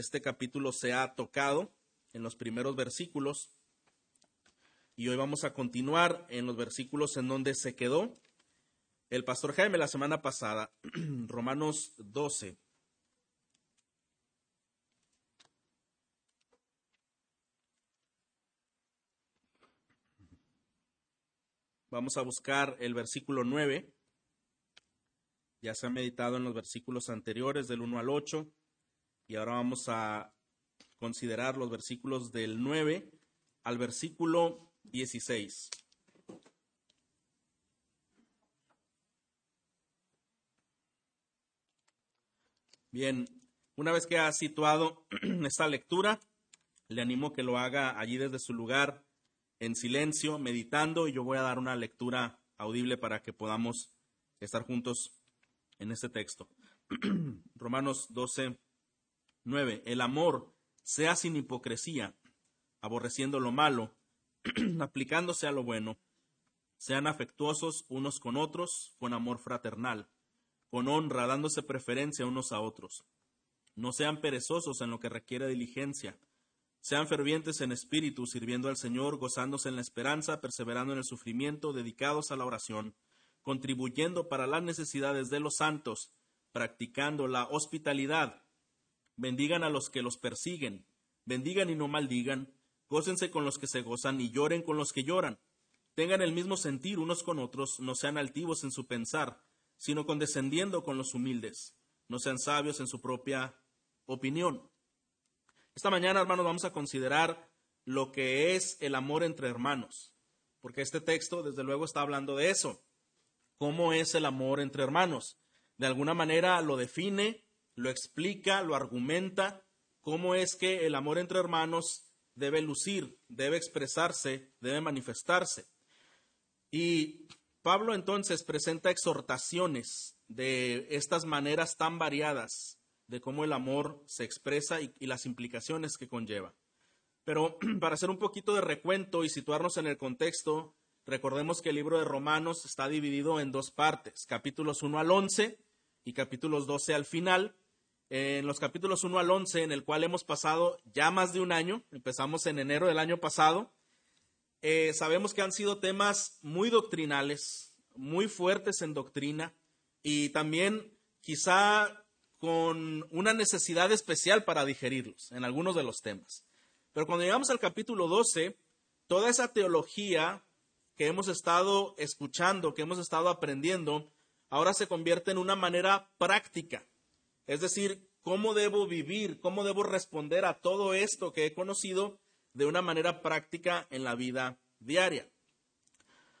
este capítulo se ha tocado en los primeros versículos y hoy vamos a continuar en los versículos en donde se quedó el pastor Jaime la semana pasada, Romanos 12. Vamos a buscar el versículo 9. Ya se ha meditado en los versículos anteriores del 1 al 8 y ahora vamos a considerar los versículos del 9 al versículo 16. Bien, una vez que ha situado esta lectura, le animo que lo haga allí desde su lugar en silencio, meditando, y yo voy a dar una lectura audible para que podamos estar juntos en este texto. Romanos 12, 9. El amor sea sin hipocresía, aborreciendo lo malo, aplicándose a lo bueno. Sean afectuosos unos con otros, con amor fraternal, con honra, dándose preferencia unos a otros. No sean perezosos en lo que requiere diligencia sean fervientes en espíritu, sirviendo al Señor, gozándose en la esperanza, perseverando en el sufrimiento, dedicados a la oración, contribuyendo para las necesidades de los santos, practicando la hospitalidad. Bendigan a los que los persiguen, bendigan y no maldigan, gócense con los que se gozan y lloren con los que lloran. Tengan el mismo sentir unos con otros, no sean altivos en su pensar, sino condescendiendo con los humildes. No sean sabios en su propia opinión esta mañana, hermanos, vamos a considerar lo que es el amor entre hermanos, porque este texto, desde luego, está hablando de eso. ¿Cómo es el amor entre hermanos? De alguna manera lo define, lo explica, lo argumenta, cómo es que el amor entre hermanos debe lucir, debe expresarse, debe manifestarse. Y Pablo entonces presenta exhortaciones de estas maneras tan variadas de cómo el amor se expresa y, las implicaciones que conlleva. Pero para hacer un poquito de recuento y situarnos en el contexto, recordemos que el libro de Romanos está dividido en dos partes, capítulos 1 al 11 y capítulos 12 al final. En los capítulos 1 al 11, en el cual hemos pasado ya más de un año, empezamos en enero del año pasado, eh, sabemos que han sido temas muy doctrinales, muy fuertes en doctrina y también quizá con una necesidad especial para digerirlos en algunos de los temas. Pero cuando llegamos al capítulo 12, toda esa teología que hemos estado escuchando, que hemos estado aprendiendo, ahora se convierte en una manera práctica. Es decir, cómo debo vivir, cómo debo responder a todo esto que he conocido de una manera práctica en la vida diaria.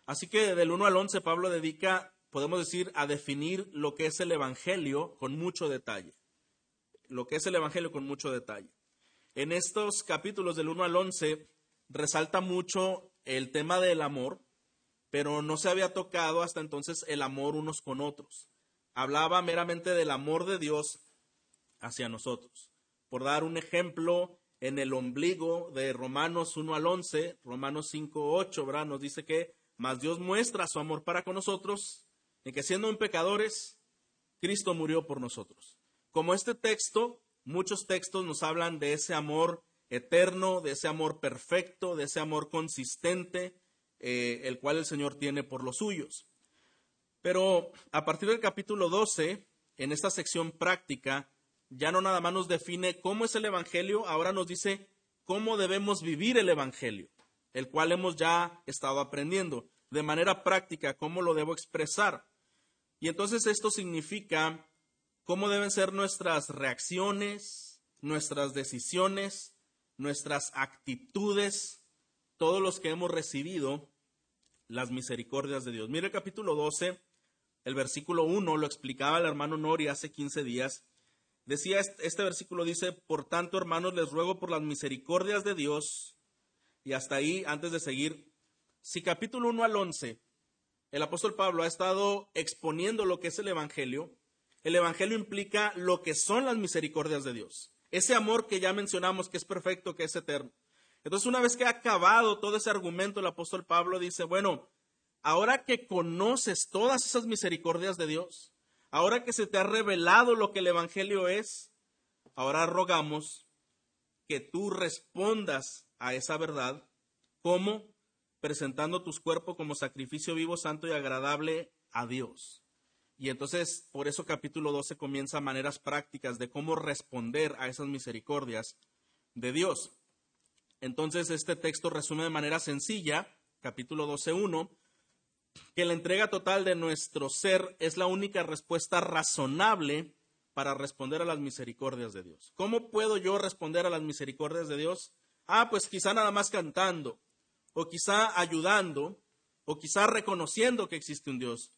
Así que del 1 al 11 Pablo dedica podemos decir, a definir lo que es el Evangelio con mucho detalle. Lo que es el Evangelio con mucho detalle. En estos capítulos del 1 al 11 resalta mucho el tema del amor, pero no se había tocado hasta entonces el amor unos con otros. Hablaba meramente del amor de Dios hacia nosotros. Por dar un ejemplo, en el ombligo de Romanos 1 al 11, Romanos 5, 8, ¿verdad? nos dice que, más Dios muestra su amor para con nosotros en que siendo un pecadores, Cristo murió por nosotros. Como este texto, muchos textos nos hablan de ese amor eterno, de ese amor perfecto, de ese amor consistente, eh, el cual el Señor tiene por los suyos. Pero a partir del capítulo 12, en esta sección práctica, ya no nada más nos define cómo es el Evangelio, ahora nos dice cómo debemos vivir el Evangelio, el cual hemos ya estado aprendiendo de manera práctica, cómo lo debo expresar. Y entonces esto significa cómo deben ser nuestras reacciones, nuestras decisiones, nuestras actitudes, todos los que hemos recibido las misericordias de Dios. Mire el capítulo 12, el versículo 1, lo explicaba el hermano Nori hace 15 días. Decía, este versículo dice, por tanto, hermanos, les ruego por las misericordias de Dios. Y hasta ahí, antes de seguir, si capítulo 1 al 11 el apóstol Pablo ha estado exponiendo lo que es el Evangelio. El Evangelio implica lo que son las misericordias de Dios. Ese amor que ya mencionamos, que es perfecto, que es eterno. Entonces, una vez que ha acabado todo ese argumento, el apóstol Pablo dice, bueno, ahora que conoces todas esas misericordias de Dios, ahora que se te ha revelado lo que el Evangelio es, ahora rogamos que tú respondas a esa verdad, como presentando tus cuerpos como sacrificio vivo, santo y agradable a Dios. Y entonces, por eso capítulo 12 comienza maneras prácticas de cómo responder a esas misericordias de Dios. Entonces, este texto resume de manera sencilla, capítulo 12.1, que la entrega total de nuestro ser es la única respuesta razonable para responder a las misericordias de Dios. ¿Cómo puedo yo responder a las misericordias de Dios? Ah, pues quizá nada más cantando, o quizá ayudando, o quizá reconociendo que existe un Dios.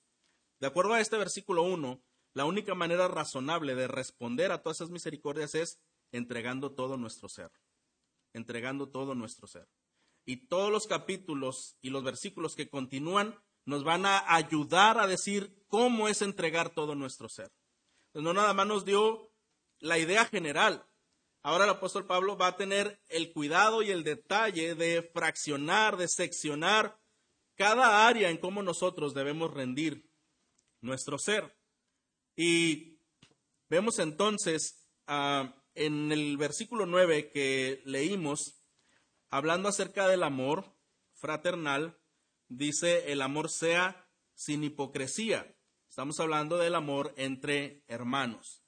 De acuerdo a este versículo 1, la única manera razonable de responder a todas esas misericordias es entregando todo nuestro ser, entregando todo nuestro ser. Y todos los capítulos y los versículos que continúan nos van a ayudar a decir cómo es entregar todo nuestro ser. no nada más nos dio la idea general. Ahora el apóstol Pablo va a tener el cuidado y el detalle de fraccionar, de seccionar cada área en cómo nosotros debemos rendir nuestro ser. Y vemos entonces ah, en el versículo 9 que leímos, hablando acerca del amor fraternal, dice el amor sea sin hipocresía. Estamos hablando del amor entre hermanos.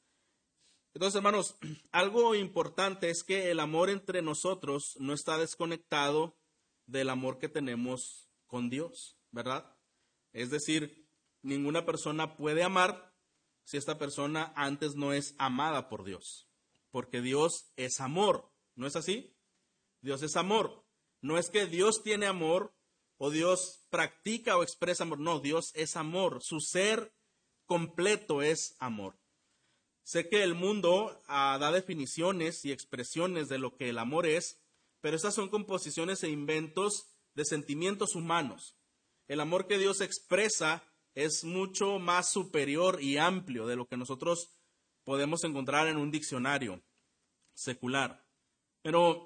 Entonces, hermanos, algo importante es que el amor entre nosotros no está desconectado del amor que tenemos con Dios, ¿verdad? Es decir, ninguna persona puede amar si esta persona antes no es amada por Dios, porque Dios es amor, ¿no es así? Dios es amor. No es que Dios tiene amor o Dios practica o expresa amor. No, Dios es amor. Su ser completo es amor. Sé que el mundo ah, da definiciones y expresiones de lo que el amor es, pero esas son composiciones e inventos de sentimientos humanos. El amor que Dios expresa es mucho más superior y amplio de lo que nosotros podemos encontrar en un diccionario secular. Pero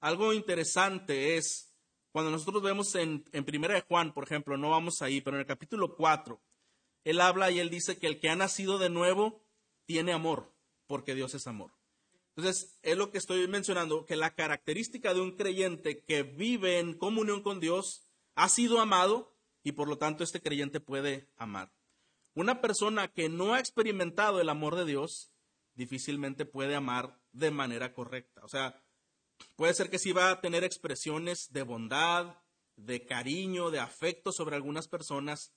algo interesante es cuando nosotros vemos en, en Primera de Juan, por ejemplo, no vamos ahí, pero en el capítulo 4, él habla y él dice que el que ha nacido de nuevo tiene amor, porque Dios es amor. Entonces, es lo que estoy mencionando, que la característica de un creyente que vive en comunión con Dios ha sido amado y por lo tanto este creyente puede amar. Una persona que no ha experimentado el amor de Dios difícilmente puede amar de manera correcta. O sea, Puede ser que sí va a tener expresiones de bondad, de cariño, de afecto sobre algunas personas,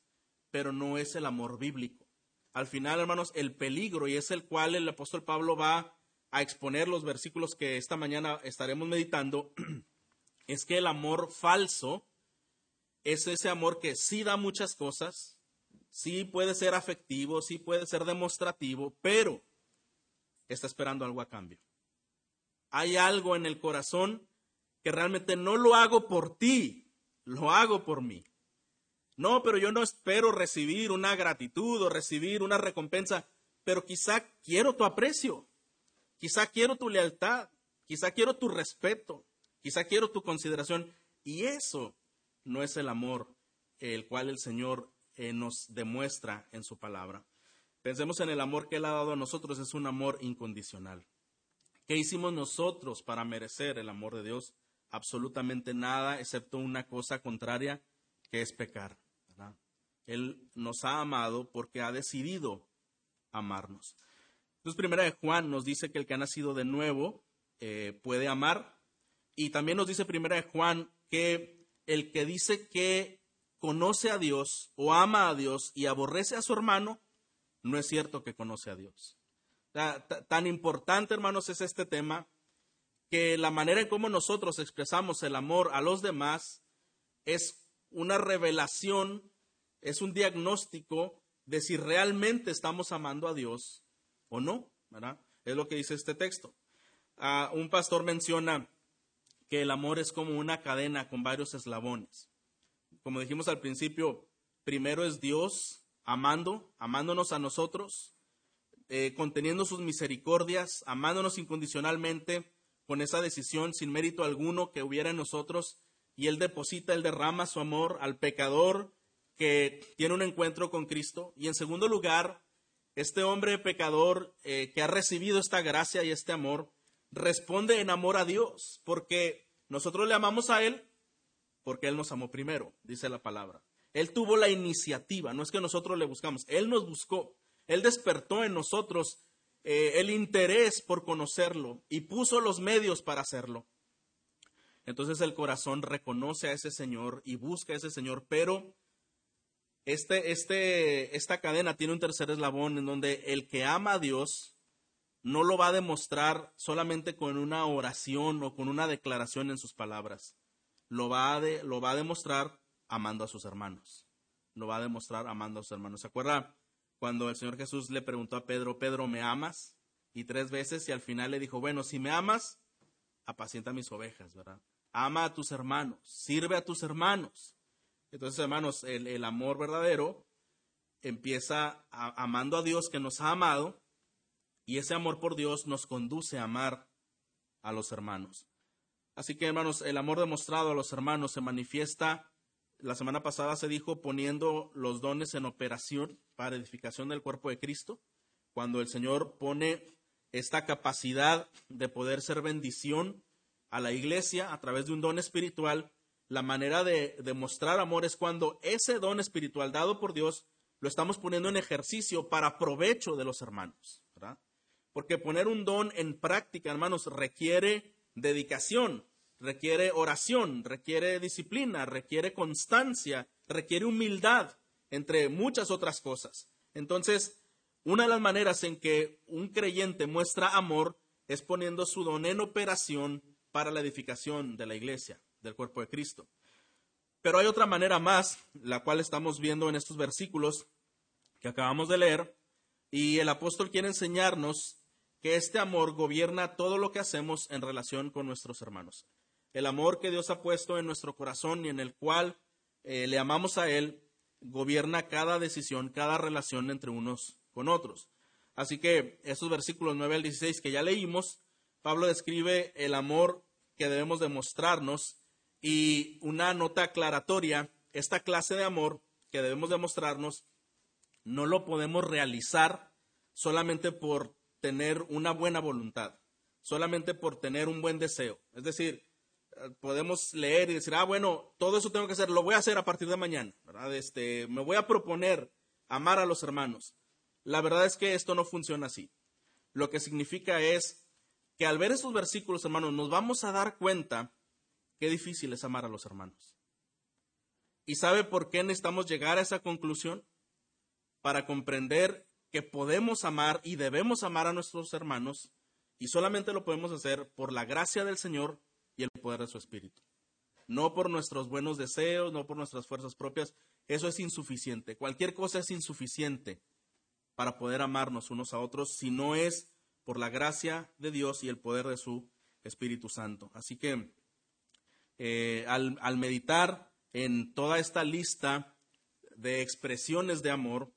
pero no es el amor bíblico. Al final, hermanos, el peligro, y es el cual el apóstol Pablo va a exponer los versículos que esta mañana estaremos meditando, es que el amor falso es ese amor que sí da muchas cosas, sí puede ser afectivo, sí puede ser demostrativo, pero está esperando algo a cambio hay algo en el corazón que realmente no lo hago por ti, lo hago por mí. No, pero yo no espero recibir una gratitud o recibir una recompensa, pero quizá quiero tu aprecio, quizá quiero tu lealtad, quizá quiero tu respeto, quizá quiero tu consideración. Y eso no es el amor el cual el Señor eh, nos demuestra en su palabra. Pensemos en el amor que Él ha dado a nosotros, es un amor incondicional. ¿Qué hicimos nosotros para merecer el amor de Dios? Absolutamente nada, excepto una cosa contraria, que es pecar. Él nos ha amado porque ha decidido amarnos. Entonces, primera de Juan nos dice que el que ha nacido de nuevo eh, puede amar. Y también nos dice primera de Juan que el que dice que conoce a Dios o ama a Dios y aborrece a su hermano, no es cierto que conoce a Dios tan importante, hermanos, es este tema, que la manera en cómo nosotros expresamos el amor a los demás es una revelación, es un diagnóstico de si realmente estamos amando a Dios o no. Es lo que dice este texto. Ah, un pastor menciona que el amor es como una cadena con varios eslabones. Como dijimos al principio, primero es Dios amando, amándonos a nosotros, eh, conteniendo sus misericordias, amándonos incondicionalmente, con esa decisión sin mérito alguno que hubiera en nosotros, y Él deposita, Él derrama su amor al pecador que tiene un encuentro con Cristo. Y en segundo lugar, este hombre pecador eh, que ha recibido esta gracia y este amor, responde en amor a Dios, porque nosotros le amamos a Él porque Él nos amó primero, dice la palabra. Él tuvo la iniciativa, no es que nosotros le buscamos, Él nos buscó, Él despertó en nosotros eh, el interés por conocerlo y puso los medios para hacerlo. Entonces el corazón reconoce a ese Señor y busca a ese Señor, pero este, este, esta cadena tiene un tercer eslabón en donde el que ama a Dios no lo va a demostrar solamente con una oración o con una declaración en sus palabras. Lo va a, lo va a demostrar amando a sus hermanos. Lo va a demostrar amando a sus hermanos. ¿Se acuerda cuando el Señor Jesús le preguntó a Pedro, Pedro, ¿me amas? Y tres veces y al final le dijo, bueno, si me amas, apacienta mis ovejas, ¿verdad? Ama a tus hermanos, sirve a tus hermanos. Entonces, hermanos, el, amor verdadero empieza amando a Dios que nos ha amado y ese amor por Dios nos conduce a amar a los hermanos. Así que, hermanos, el amor demostrado a los hermanos se manifiesta, la semana pasada se dijo, poniendo los dones en operación para edificación del cuerpo de Cristo, cuando el Señor pone esta capacidad de poder ser bendición a la iglesia a través de un don espiritual, la manera de demostrar amor es cuando ese don espiritual dado por Dios lo estamos poniendo en ejercicio para provecho de los hermanos, ¿verdad? Porque poner un don en práctica, hermanos, requiere dedicación, requiere oración, requiere disciplina, requiere constancia, requiere humildad, entre muchas otras cosas. Entonces, una de las maneras en que un creyente muestra amor es poniendo su don en operación para la edificación de la iglesia, del cuerpo de Cristo. Pero hay otra manera más, la cual estamos viendo en estos versículos que acabamos de leer, y el apóstol quiere enseñarnos que este amor gobierna todo lo que hacemos en relación con nuestros hermanos. El amor que Dios ha puesto en nuestro corazón y en el cual eh, le amamos a Él, gobierna cada decisión, cada relación entre unos con otros. Así que estos versículos 9 al 16 que ya leímos, Pablo describe el amor que debemos demostrarnos y una nota aclaratoria, esta clase de amor que debemos demostrarnos, no lo podemos realizar solamente por tener una buena voluntad, solamente por tener un buen deseo. Es decir, podemos leer y decir, ah, bueno, todo eso tengo que hacer, lo voy a hacer a partir de mañana, ¿verdad? Este, me voy a proponer amar a los hermanos. La verdad es que esto no funciona así. Lo que significa es que al ver estos versículos, hermanos, nos vamos a dar cuenta qué difícil es amar a los hermanos. ¿Y sabe por qué necesitamos llegar a esa conclusión? Para comprender que podemos amar y debemos amar a nuestros hermanos y solamente lo podemos hacer por la gracia del Señor y el poder de su Espíritu. No por nuestros buenos deseos, no por nuestras fuerzas propias. Eso es insuficiente. Cualquier cosa es insuficiente para poder amarnos unos a otros si no es por la gracia de Dios y el poder de su Espíritu Santo. Así que eh, al, meditar en toda esta lista de expresiones de amor,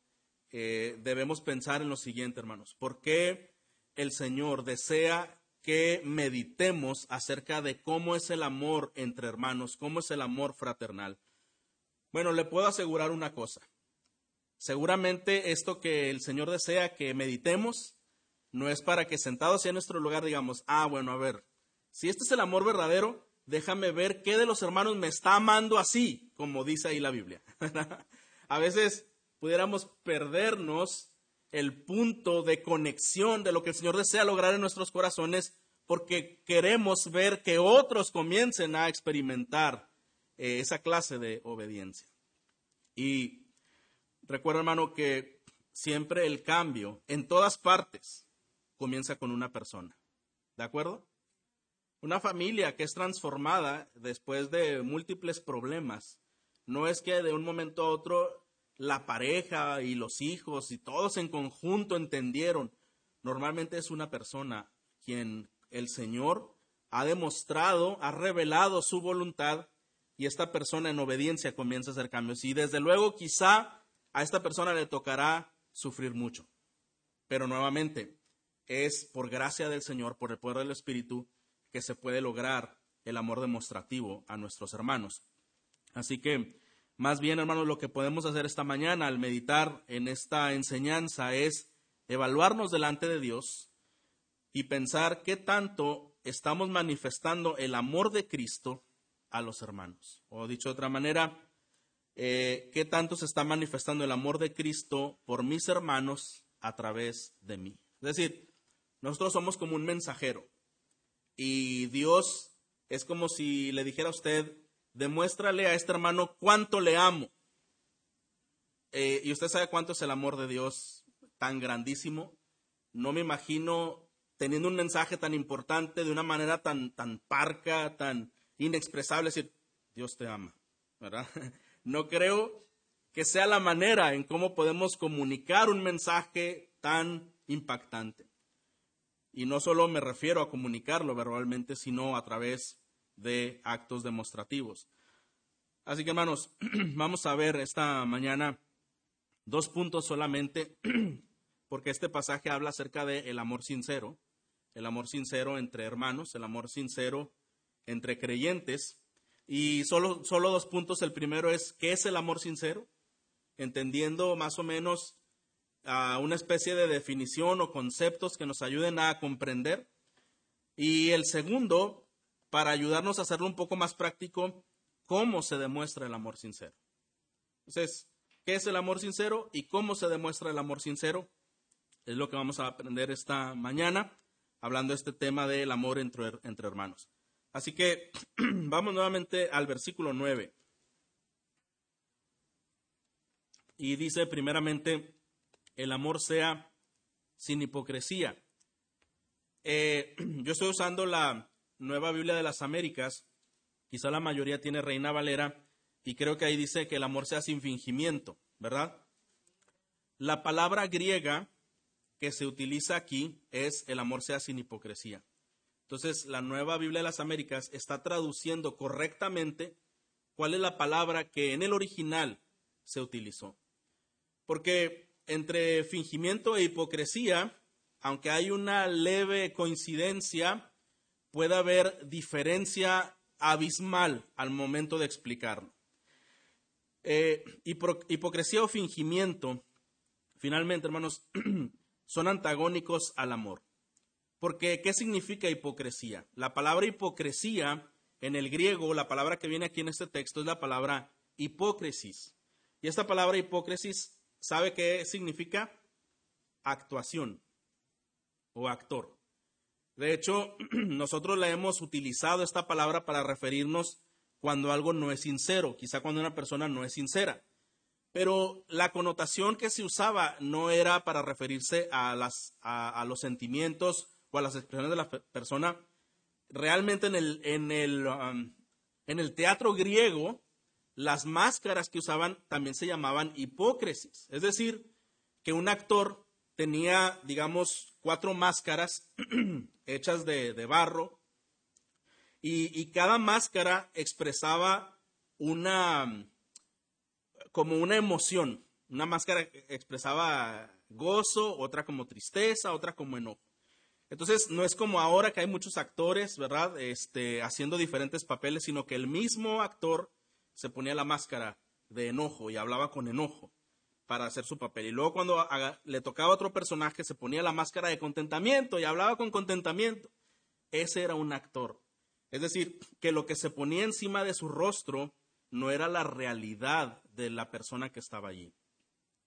eh, debemos pensar en lo siguiente, hermanos. ¿Por qué el Señor desea que meditemos acerca de cómo es el amor entre hermanos, cómo es el amor fraternal? Bueno, le puedo asegurar una cosa. Seguramente esto que el Señor desea que meditemos no es para que sentados en nuestro lugar digamos, ah, bueno, a ver, si este es el amor verdadero, déjame ver qué de los hermanos me está amando así, como dice ahí la Biblia. a veces pudiéramos perdernos el punto de conexión de lo que el Señor desea lograr en nuestros corazones porque queremos ver que otros comiencen a experimentar eh, esa clase de obediencia. Y recuerda, hermano, que siempre el cambio en todas partes comienza con una persona. ¿De acuerdo? Una familia que es transformada después de múltiples problemas, no es que de un momento a otro la pareja y los hijos y todos en conjunto entendieron. Normalmente es una persona quien el Señor ha demostrado, ha revelado su voluntad y esta persona en obediencia comienza a hacer cambios. Y desde luego quizá a esta persona le tocará sufrir mucho. Pero nuevamente, es por gracia del Señor, por el poder del Espíritu, que se puede lograr el amor demostrativo a nuestros hermanos. Así que más bien, hermanos, lo que podemos hacer esta mañana al meditar en esta enseñanza es evaluarnos delante de Dios y pensar qué tanto estamos manifestando el amor de Cristo a los hermanos. O dicho de otra manera, eh, qué tanto se está manifestando el amor de Cristo por mis hermanos a través de mí. Es decir, nosotros somos como un mensajero y Dios es como si le dijera a usted, demuéstrale a este hermano cuánto le amo. Eh, y usted sabe cuánto es el amor de Dios tan grandísimo. No me imagino teniendo un mensaje tan importante de una manera tan, tan parca, tan inexpresable, decir, Dios te ama, ¿verdad? No creo que sea la manera en cómo podemos comunicar un mensaje tan impactante. Y no solo me refiero a comunicarlo verbalmente, sino a través de actos demostrativos. Así que hermanos, vamos a ver esta mañana dos puntos solamente, porque este pasaje habla acerca del amor sincero, el amor sincero entre hermanos, el amor sincero entre creyentes. Y solo, solo dos puntos. El primero es, ¿qué es el amor sincero? Entendiendo más o menos una especie de definición o conceptos que nos ayuden a comprender. Y el segundo, para ayudarnos a hacerlo un poco más práctico, ¿cómo se demuestra el amor sincero? Entonces, ¿qué es el amor sincero y cómo se demuestra el amor sincero? Es lo que vamos a aprender esta mañana, hablando de este tema del amor entre, entre hermanos. Así que vamos nuevamente al versículo 9. Y dice primeramente, el amor sea sin hipocresía. Eh, yo estoy usando la nueva Biblia de las Américas, quizá la mayoría tiene Reina Valera, y creo que ahí dice que el amor sea sin fingimiento, ¿verdad? La palabra griega que se utiliza aquí es el amor sea sin hipocresía. Entonces, la nueva Biblia de las Américas está traduciendo correctamente cuál es la palabra que en el original se utilizó. Porque entre fingimiento e hipocresía, aunque hay una leve coincidencia, puede haber diferencia abismal al momento de explicarlo. Eh, hipocresía o fingimiento, finalmente, hermanos, son antagónicos al amor. Porque, ¿qué significa hipocresía? La palabra hipocresía en el griego, la palabra que viene aquí en este texto es la palabra hipócrisis. Y esta palabra hipócrisis, ¿sabe qué significa? Actuación o actor. De hecho, nosotros la hemos utilizado esta palabra para referirnos cuando algo no es sincero, quizá cuando una persona no es sincera. Pero la connotación que se usaba no era para referirse a, los sentimientos o a las expresiones de la persona, realmente en el, um, en el teatro griego, las máscaras que usaban también se llamaban hipócrisis. Es decir, que un actor tenía, digamos, cuatro máscaras hechas de, de barro y, y, cada máscara expresaba una, como una emoción. Una máscara expresaba gozo, otra como tristeza, otra como enojo. Entonces, no es como ahora que hay muchos actores, ¿verdad? Este, haciendo diferentes papeles, sino que el mismo actor se ponía la máscara de enojo y hablaba con enojo para hacer su papel. Y luego cuando le tocaba a otro personaje, se ponía la máscara de contentamiento y hablaba con contentamiento. Ese era un actor. Es decir, que lo que se ponía encima de su rostro no era la realidad de la persona que estaba allí.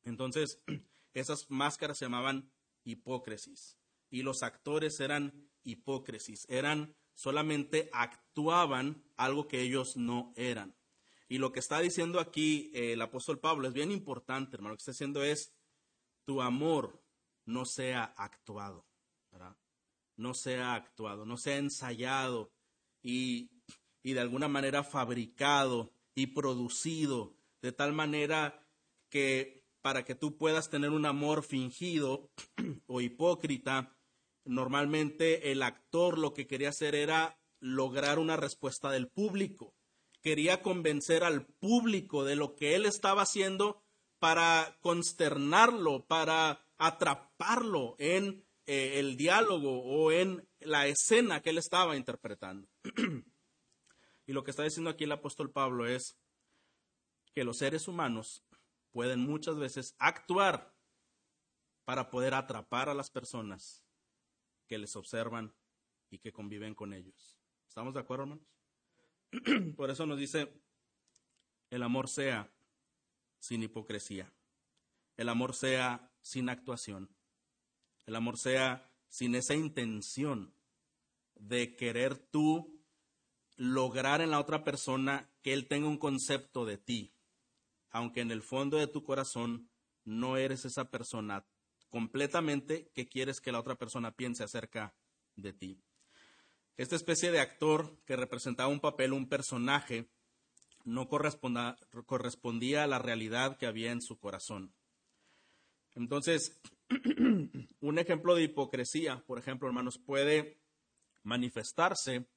Entonces, esas máscaras se llamaban hipócrisis y los actores eran hipócrisis, eran solamente actuaban algo que ellos no eran. Y lo que está diciendo aquí eh, el apóstol Pablo es bien importante, hermano. Lo que está diciendo es, tu amor no sea actuado. No sea actuado, no sea ensayado y, y de alguna manera fabricado y producido de tal manera que para que tú puedas tener un amor fingido o hipócrita, Normalmente el actor lo que quería hacer era lograr una respuesta del público. Quería convencer al público de lo que él estaba haciendo para consternarlo, para atraparlo en eh, el diálogo o en la escena que él estaba interpretando. y lo que está diciendo aquí el apóstol Pablo es que los seres humanos pueden muchas veces actuar para poder atrapar a las personas que les observan y que conviven con ellos. ¿Estamos de acuerdo, hermanos? Por eso nos dice, el amor sea sin hipocresía, el amor sea sin actuación, el amor sea sin esa intención de querer tú lograr en la otra persona que él tenga un concepto de ti, aunque en el fondo de tu corazón no eres esa persona completamente que quieres que la otra persona piense acerca de ti. Esta especie de actor que representaba un papel, un personaje, no correspondía a la realidad que había en su corazón. Entonces, un ejemplo de hipocresía, por ejemplo, hermanos, puede manifestarse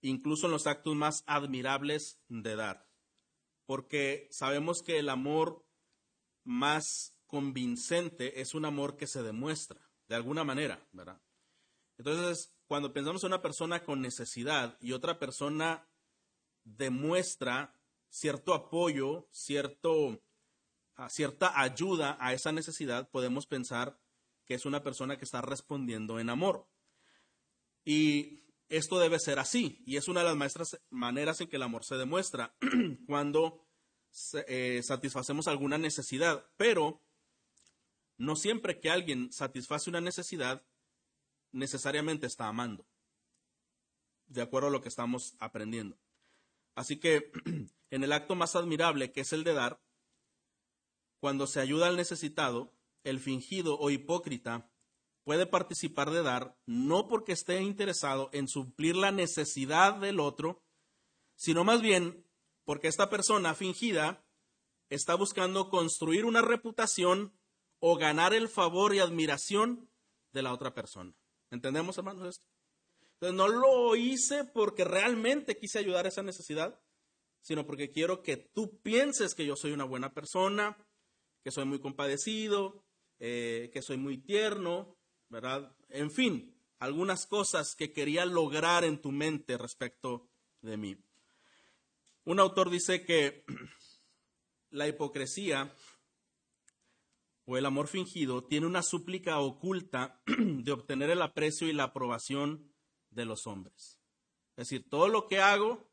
incluso en los actos más admirables de dar, porque sabemos que el amor más convincente es un amor que se demuestra, de alguna manera, ¿verdad? Entonces, cuando pensamos en una persona con necesidad y otra persona demuestra cierto apoyo, cierto, ah, cierta ayuda a esa necesidad, podemos pensar que es una persona que está respondiendo en amor. Y esto debe ser así, y es una de las maestras maneras en que el amor se demuestra cuando eh, satisfacemos alguna necesidad, pero no siempre que alguien satisface una necesidad, necesariamente está amando, de acuerdo a lo que estamos aprendiendo. Así que en el acto más admirable, que es el de dar, cuando se ayuda al necesitado, el fingido o hipócrita puede participar de dar no porque esté interesado en suplir la necesidad del otro, sino más bien porque esta persona fingida está buscando construir una reputación o ganar el favor y admiración de la otra persona. ¿Entendemos, hermanos? Entonces, no lo hice porque realmente quise ayudar a esa necesidad, sino porque quiero que tú pienses que yo soy una buena persona, que soy muy compadecido, eh, que soy muy tierno, ¿verdad? En fin, algunas cosas que quería lograr en tu mente respecto de mí. Un autor dice que la hipocresía o el amor fingido tiene una súplica oculta de obtener el aprecio y la aprobación de los hombres. Es decir, todo lo que hago,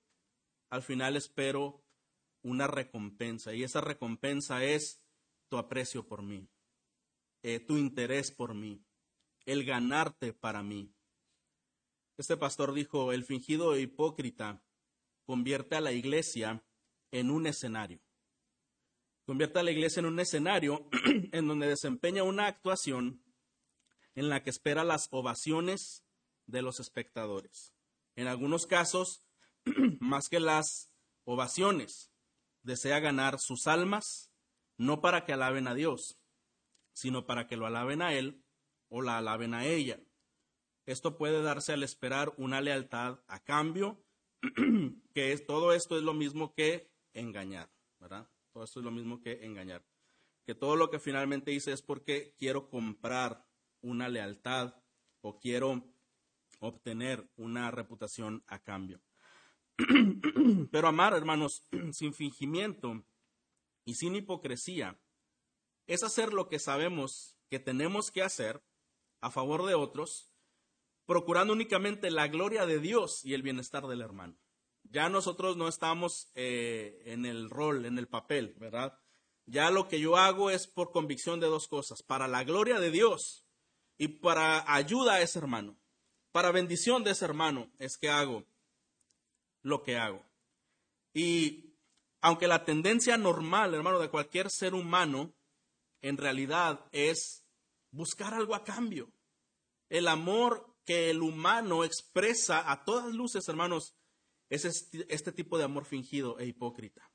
al final espero una recompensa y esa recompensa es tu aprecio por mí, eh, tu interés por mí, el ganarte para mí. Este pastor dijo, el fingido hipócrita convierte a la iglesia en un escenario convierte a la iglesia en un escenario en donde desempeña una actuación en la que espera las ovaciones de los espectadores. En algunos casos, más que las ovaciones, desea ganar sus almas, no para que alaben a Dios, sino para que lo alaben a Él o la alaben a ella. Esto puede darse al esperar una lealtad a cambio, que es, todo esto es lo mismo que engañar, ¿verdad? Todo esto es lo mismo que engañar. Que todo lo que finalmente hice es porque quiero comprar una lealtad o quiero obtener una reputación a cambio. Pero amar, hermanos, sin fingimiento y sin hipocresía, es hacer lo que sabemos que tenemos que hacer a favor de otros, procurando únicamente la gloria de Dios y el bienestar del hermano. Ya nosotros no estamos eh, en el rol, en el papel, ¿verdad? Ya lo que yo hago es por convicción de dos cosas, para la gloria de Dios y para ayuda a ese hermano, para bendición de ese hermano es que hago lo que hago. Y aunque la tendencia normal, hermano, de cualquier ser humano, en realidad es buscar algo a cambio. El amor que el humano expresa a todas luces, hermanos, es este, tipo de amor fingido e hipócrita.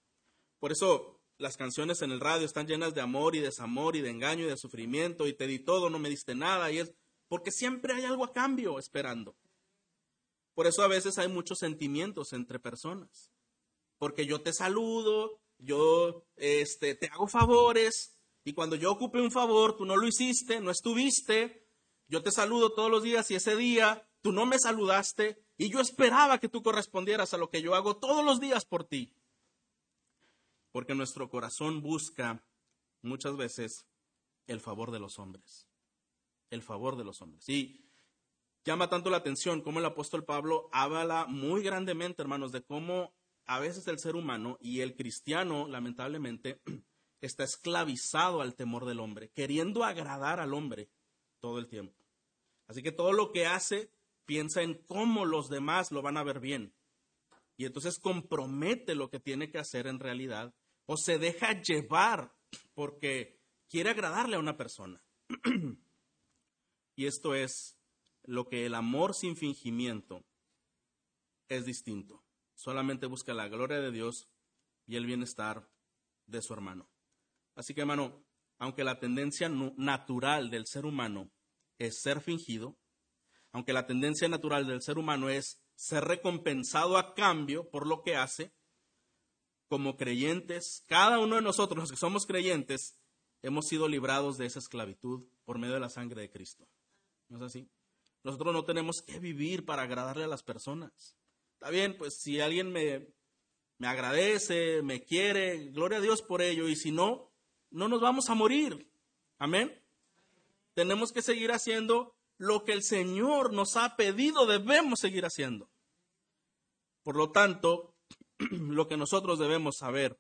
Por eso las canciones en el radio están llenas de amor y desamor y de engaño y de sufrimiento y te di todo, no me diste nada y es porque siempre hay algo a cambio esperando. Por eso a veces hay muchos sentimientos entre personas. Porque yo te saludo, yo este, te hago favores y cuando yo ocupe un favor, tú no lo hiciste, no estuviste, yo te saludo todos los días y ese día tú no me saludaste y yo esperaba que tú correspondieras a lo que yo hago todos los días por ti. Porque nuestro corazón busca muchas veces el favor de los hombres. El favor de los hombres. Y llama tanto la atención como el apóstol Pablo habla muy grandemente, hermanos, de cómo a veces el ser humano y el cristiano, lamentablemente, está esclavizado al temor del hombre, queriendo agradar al hombre todo el tiempo. Así que todo lo que hace piensa en cómo los demás lo van a ver bien. Y entonces compromete lo que tiene que hacer en realidad o se deja llevar porque quiere agradarle a una persona. y esto es lo que el amor sin fingimiento es distinto. Solamente busca la gloria de Dios y el bienestar de su hermano. Así que, hermano, aunque la tendencia natural del ser humano es ser fingido, aunque la tendencia natural del ser humano es ser recompensado a cambio por lo que hace, como creyentes, cada uno de nosotros, los que somos creyentes, hemos sido librados de esa esclavitud por medio de la sangre de Cristo. ¿No es así? Nosotros no tenemos que vivir para agradarle a las personas. Está bien, pues si alguien me, me agradece, me quiere, gloria a Dios por ello, y si no, no nos vamos a morir. Amén. Tenemos que seguir haciendo lo que el Señor nos ha pedido, debemos seguir haciendo. Por lo tanto, lo que nosotros debemos saber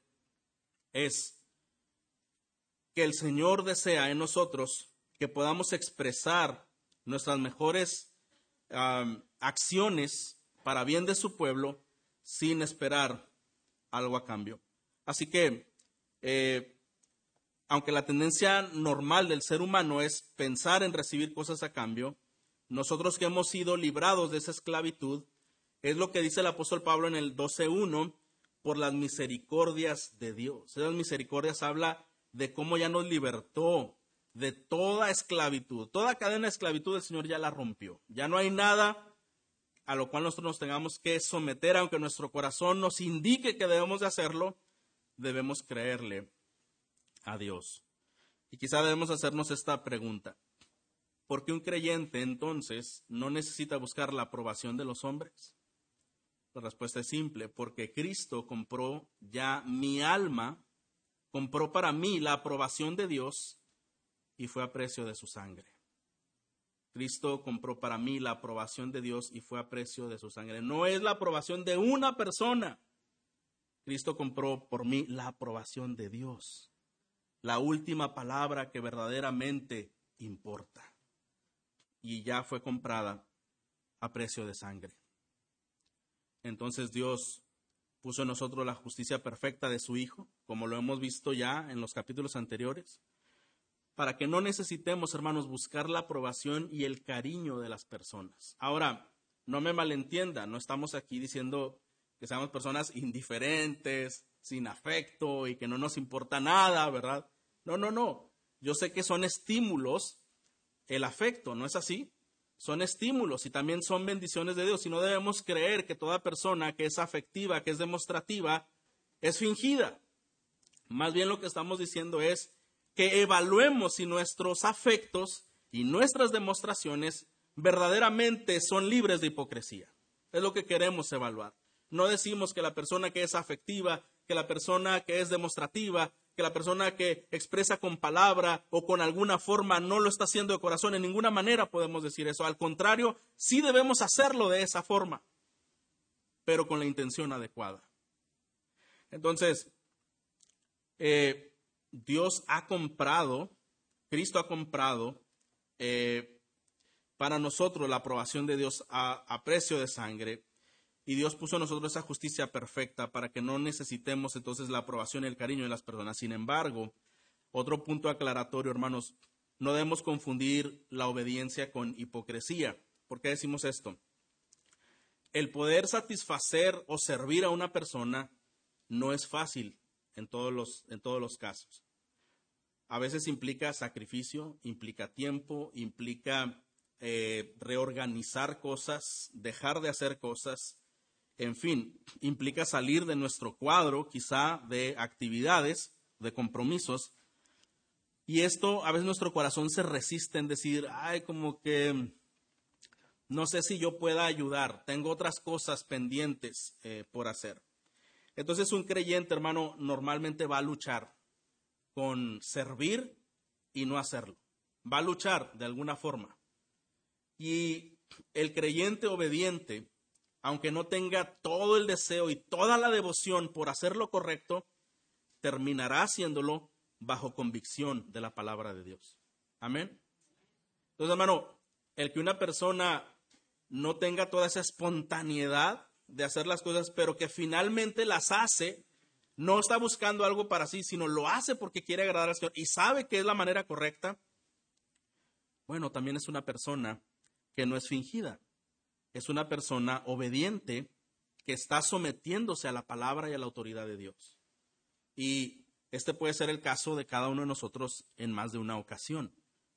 es que el Señor desea en nosotros que podamos expresar nuestras mejores acciones para bien de su pueblo sin esperar algo a cambio. Así que, eh, aunque la tendencia normal del ser humano es pensar en recibir cosas a cambio, nosotros que hemos sido librados de esa esclavitud, es lo que dice el apóstol Pablo en el 12.1, por las misericordias de Dios. Esas misericordias habla de cómo ya nos libertó de toda esclavitud. Toda cadena de esclavitud el Señor ya la rompió. Ya no hay nada a lo cual nosotros nos tengamos que someter, aunque nuestro corazón nos indique que debemos de hacerlo, debemos creerle a Dios. Y quizá debemos hacernos esta pregunta. ¿Por qué un creyente entonces no necesita buscar la aprobación de los hombres? La respuesta es simple, porque Cristo compró ya mi alma, compró para mí la aprobación de Dios y fue a precio de su sangre. Cristo compró para mí la aprobación de Dios y fue a precio de su sangre. No es la aprobación de una persona. Cristo compró por mí la aprobación de Dios. La última palabra que verdaderamente importa. Y ya fue comprada a precio de sangre. Entonces Dios puso en nosotros la justicia perfecta de su Hijo, como lo hemos visto ya en los capítulos anteriores, para que no necesitemos, hermanos, buscar la aprobación y el cariño de las personas. Ahora, no me malentienda, no estamos aquí diciendo que seamos personas indiferentes, sin afecto y que no nos importa nada, ¿verdad? No, no, no. Yo sé que son estímulos el afecto, ¿no es así? son estímulos y también son bendiciones de Dios. Y no debemos creer que toda persona que es afectiva, que es demostrativa, es fingida. Más bien lo que estamos diciendo es que evaluemos si nuestros afectos y nuestras demostraciones verdaderamente son libres de hipocresía. Es lo que queremos evaluar. No decimos que la persona que es afectiva, que la persona que es demostrativa, que la persona que expresa con palabra o con alguna forma no lo está haciendo de corazón. En ninguna manera podemos decir eso. Al contrario, sí debemos hacerlo de esa forma, pero con la intención adecuada. Entonces, eh, Dios ha comprado, Cristo ha comprado eh, para nosotros la aprobación de Dios a precio de sangre y Dios puso en nosotros esa justicia perfecta para que no necesitemos entonces la aprobación y el cariño de las personas. Sin embargo, otro punto aclaratorio, hermanos, no debemos confundir la obediencia con hipocresía. ¿Por qué decimos esto? El poder satisfacer o servir a una persona no es fácil en todos los, en todos los casos. A veces implica sacrificio, implica tiempo, implica eh, reorganizar cosas, dejar de hacer cosas, en fin, implica salir de nuestro cuadro quizá de actividades, de compromisos. Y esto a veces nuestro corazón se resiste en decir, ay, como que no sé si yo pueda ayudar, tengo otras cosas pendientes eh, por hacer. Entonces un creyente, hermano, normalmente va a luchar con servir y no hacerlo. Va a luchar de alguna forma. Y el creyente obediente, aunque no tenga todo el deseo y toda la devoción por hacer lo correcto, terminará haciéndolo bajo convicción de la palabra de Dios. Amén. Entonces, hermano, el que una persona no tenga toda esa espontaneidad de hacer las cosas, pero que finalmente las hace, no está buscando algo para sí, sino lo hace porque quiere agradar al Señor y sabe que es la manera correcta, bueno, también es una persona que no es fingida. Es una persona obediente que está sometiéndose a la palabra y a la autoridad de Dios. Y este puede ser el caso de cada uno de nosotros en más de una ocasión,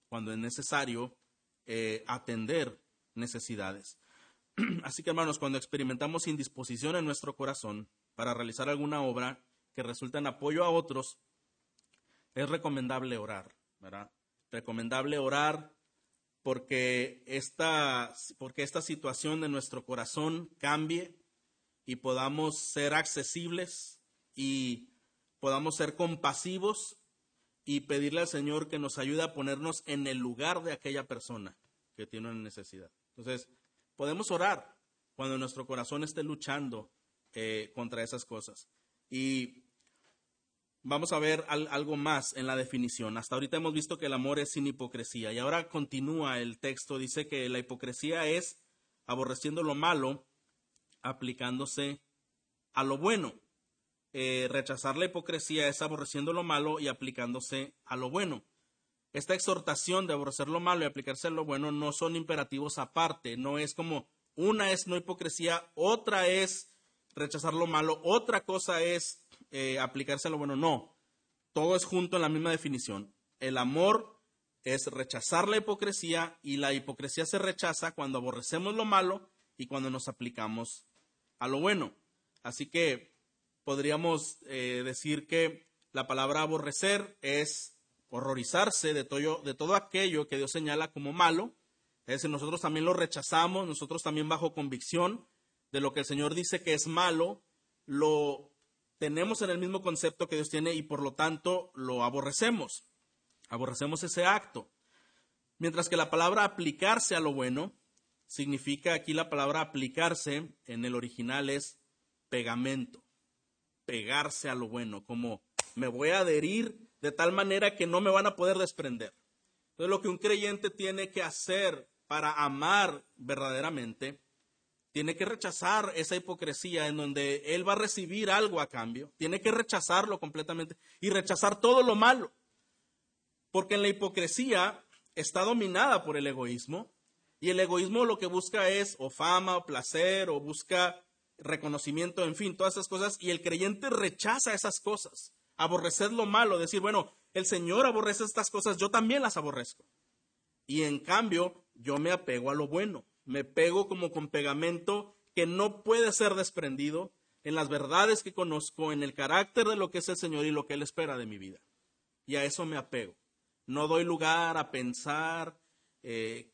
cuando es necesario eh, atender necesidades. Así que hermanos, cuando experimentamos indisposición en nuestro corazón para realizar alguna obra que resulta en apoyo a otros, es recomendable orar, ¿verdad? Recomendable orar porque esta, porque esta situación de nuestro corazón cambie y podamos ser accesibles y podamos ser compasivos y pedirle al Señor que nos ayude a ponernos en el lugar de aquella persona que tiene una necesidad. Entonces, podemos orar cuando nuestro corazón esté luchando eh, contra esas cosas. Y Vamos a ver algo más en la definición. Hasta ahorita hemos visto que el amor es sin hipocresía y ahora continúa el texto. Dice que la hipocresía es aborreciendo lo malo, aplicándose a lo bueno. Eh, rechazar la hipocresía es aborreciendo lo malo y aplicándose a lo bueno. Esta exhortación de aborrecer lo malo y aplicarse a lo bueno no son imperativos aparte, no es como una es no hipocresía, otra es rechazar lo malo, otra cosa es eh, aplicarse a lo bueno. No, todo es junto en la misma definición. El amor es rechazar la hipocresía y la hipocresía se rechaza cuando aborrecemos lo malo y cuando nos aplicamos a lo bueno. Así que podríamos eh, decir que la palabra aborrecer es horrorizarse de todo, de todo aquello que Dios señala como malo. Es decir, nosotros también lo rechazamos, nosotros también bajo convicción de lo que el Señor dice que es malo, lo tenemos en el mismo concepto que Dios tiene y por lo tanto lo aborrecemos. Aborrecemos ese acto. Mientras que la palabra aplicarse a lo bueno significa aquí la palabra aplicarse en el original es pegamento, pegarse a lo bueno, como me voy a adherir de tal manera que no me van a poder desprender. Entonces lo que un creyente tiene que hacer para amar verdaderamente tiene que rechazar esa hipocresía en donde él va a recibir algo a cambio. Tiene que rechazarlo completamente y rechazar todo lo malo. Porque en la hipocresía está dominada por el egoísmo y el egoísmo lo que busca es o fama o placer o busca reconocimiento, en fin, todas esas cosas y el creyente rechaza esas cosas. Aborrecer lo malo, decir, bueno, el Señor aborrece estas cosas, yo también las aborrezco. Y en cambio, yo me apego a lo bueno me pego como con pegamento que no puede ser desprendido en las verdades que conozco, en el carácter de lo que es el Señor y lo que Él espera de mi vida. Y a eso me apego. No doy lugar a pensar eh,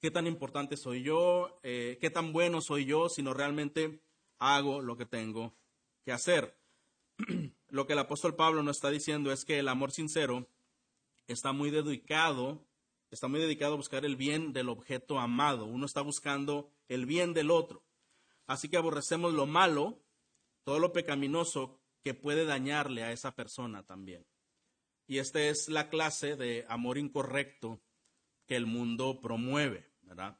qué tan importante soy yo, eh, qué tan bueno soy yo, sino realmente hago lo que tengo que hacer. lo que el apóstol Pablo nos está diciendo es que el amor sincero está muy dedicado está muy dedicado a buscar el bien del objeto amado. Uno está buscando el bien del otro. Así que aborrecemos lo malo, todo lo pecaminoso que puede dañarle a esa persona también. Y esta es la clase de amor incorrecto que el mundo promueve, ¿verdad?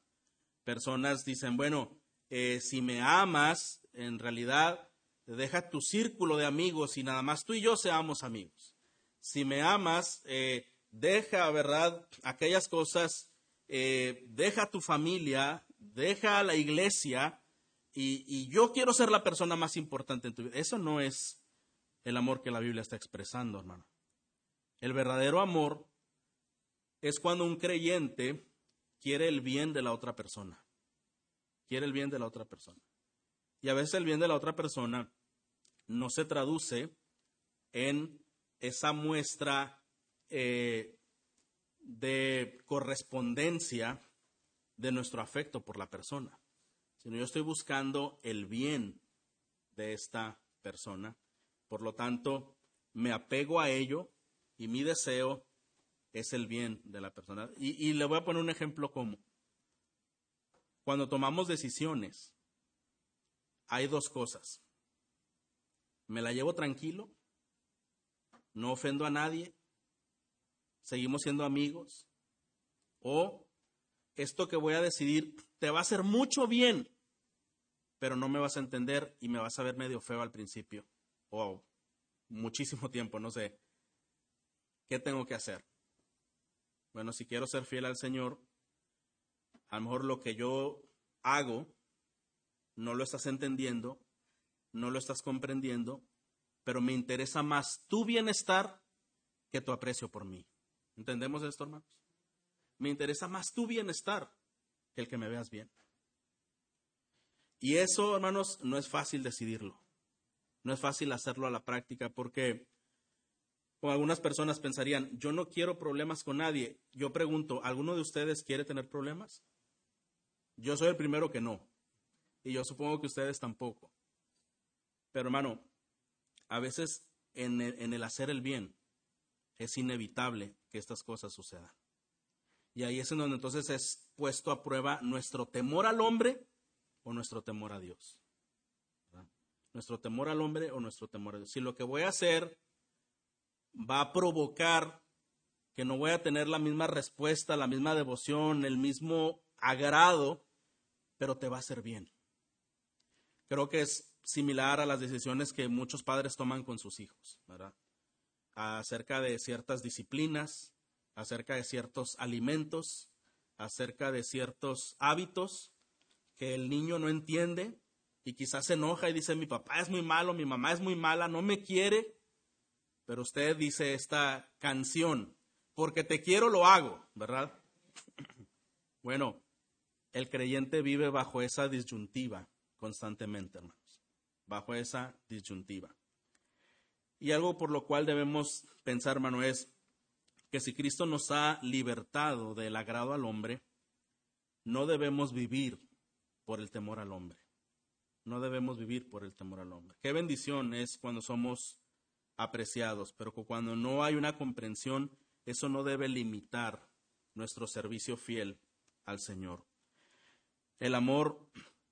Personas dicen, bueno, eh, si me amas, en realidad deja tu círculo de amigos y nada más tú y yo seamos amigos. Si me amas, eh, deja, ¿verdad? Aquellas cosas, eh, deja tu familia, deja la iglesia y, y, yo quiero ser la persona más importante en tu vida. Eso no es el amor que la Biblia está expresando, hermano. El verdadero amor es cuando un creyente quiere el bien de la otra persona. Quiere el bien de la otra persona. Y a veces el bien de la otra persona no se traduce en esa muestra eh, de correspondencia de nuestro afecto por la persona, sino yo estoy buscando el bien de esta persona. Por lo tanto, me apego a ello y mi deseo es el bien de la persona. Y, y le voy a poner un ejemplo como. cuando tomamos decisiones, hay dos cosas. Me la llevo tranquilo, no ofendo a nadie, seguimos siendo amigos, o esto que voy a decidir te va a hacer mucho bien, pero no me vas a entender y me vas a ver medio feo al principio, o muchísimo tiempo, no sé. ¿Qué tengo que hacer? Bueno, si quiero ser fiel al Señor, a lo mejor lo que yo hago no lo estás entendiendo, no lo estás comprendiendo, pero me interesa más tu bienestar que tu aprecio por mí. ¿Entendemos esto, hermanos? Me interesa más tu bienestar que el que me veas bien. Y eso, hermanos, no es fácil decidirlo. No es fácil hacerlo a la práctica porque algunas personas pensarían, yo no quiero problemas con nadie. Yo pregunto, ¿alguno de ustedes quiere tener problemas? Yo soy el primero que no. Y yo supongo que ustedes tampoco. Pero hermano, a veces en en el hacer el bien es inevitable que estas cosas sucedan. Y ahí es en donde entonces es puesto a prueba nuestro temor al hombre o nuestro temor a Dios. Nuestro temor al hombre o nuestro temor a Dios. Si lo que voy a hacer va a provocar que no voy a tener la misma respuesta, la misma devoción, el mismo agrado, pero te va a hacer bien. Creo que es similar a las decisiones que muchos padres toman con sus hijos, ¿verdad? Acerca de ciertas disciplinas, acerca de ciertos alimentos, acerca de ciertos hábitos que el niño no entiende y quizás se enoja y dice, mi papá es muy malo, mi mamá es muy mala, no me quiere, pero usted dice esta canción, porque te quiero lo hago, ¿verdad? Bueno, el creyente vive bajo esa disyuntiva constantemente, hermanos, bajo esa disyuntiva. Y algo por lo cual debemos pensar, hermano, es que si Cristo nos ha libertado del agrado al hombre, no debemos vivir por el temor al hombre. No debemos vivir por el temor al hombre. Qué bendición es cuando somos apreciados, pero cuando no hay una comprensión, eso no debe limitar nuestro servicio fiel al Señor. El amor,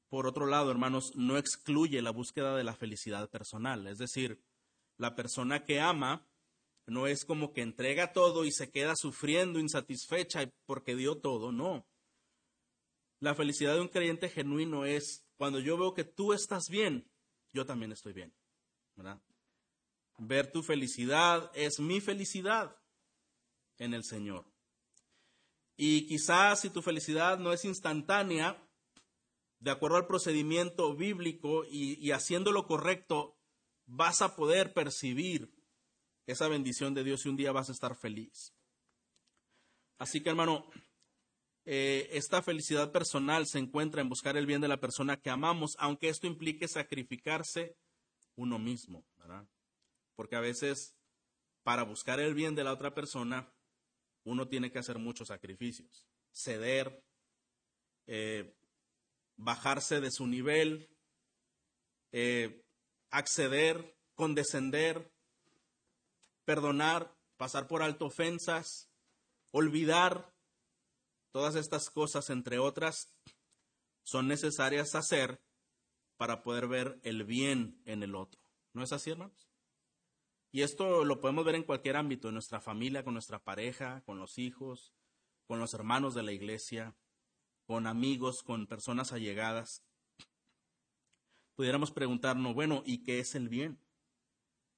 por otro lado, hermanos, no excluye la búsqueda de la felicidad personal. Es decir, la persona que ama no es como que entrega todo y se queda sufriendo, insatisfecha porque dio todo, no. La felicidad de un creyente genuino es cuando yo veo que tú estás bien, yo también estoy bien. Ver tu felicidad es mi felicidad en el Señor. Y quizás si tu felicidad no es instantánea, de acuerdo al procedimiento bíblico y, y haciendo lo correcto, vas a poder percibir esa bendición de Dios y un día vas a estar feliz. Así que hermano, eh, esta felicidad personal se encuentra en buscar el bien de la persona que amamos, aunque esto implique sacrificarse uno mismo, ¿verdad? porque a veces para buscar el bien de la otra persona, uno tiene que hacer muchos sacrificios, ceder, eh, bajarse de su nivel, eh, acceder, condescender, perdonar, pasar por alto ofensas, olvidar, todas estas cosas, entre otras, son necesarias hacer para poder ver el bien en el otro. ¿No es así, hermanos? Y esto lo podemos ver en cualquier ámbito, en nuestra familia, con nuestra pareja, con los hijos, con los hermanos de la iglesia, con amigos, con personas allegadas. Pudiéramos preguntarnos, bueno, ¿y qué es el bien?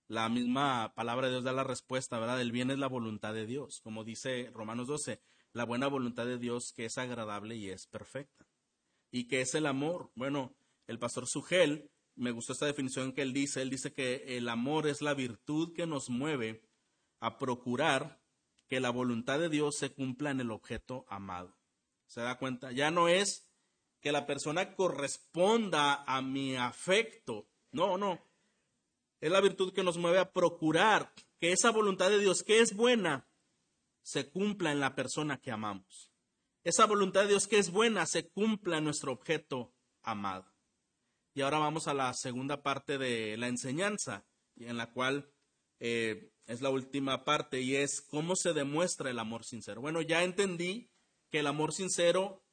La misma palabra de Dios da la respuesta, ¿verdad? El bien es la voluntad de Dios. Como dice Romanos 12, la buena voluntad de Dios que es agradable y es perfecta. ¿Y qué es el amor? Bueno, el pastor Sugel me gustó esta definición que él dice. Él dice que el amor es la virtud que nos mueve a procurar que la voluntad de Dios se cumpla en el objeto amado. ¿Se da cuenta? Ya no es que la persona corresponda a mi afecto. No, no. Es la virtud que nos mueve a procurar que esa voluntad de Dios, que es buena, se cumpla en la persona que amamos. Esa voluntad de Dios que es buena se cumpla en nuestro objeto amado. Y ahora vamos a la segunda parte de la enseñanza, en la cual eh, es la última parte y es cómo se demuestra el amor sincero. Bueno, ya entendí que el amor sincero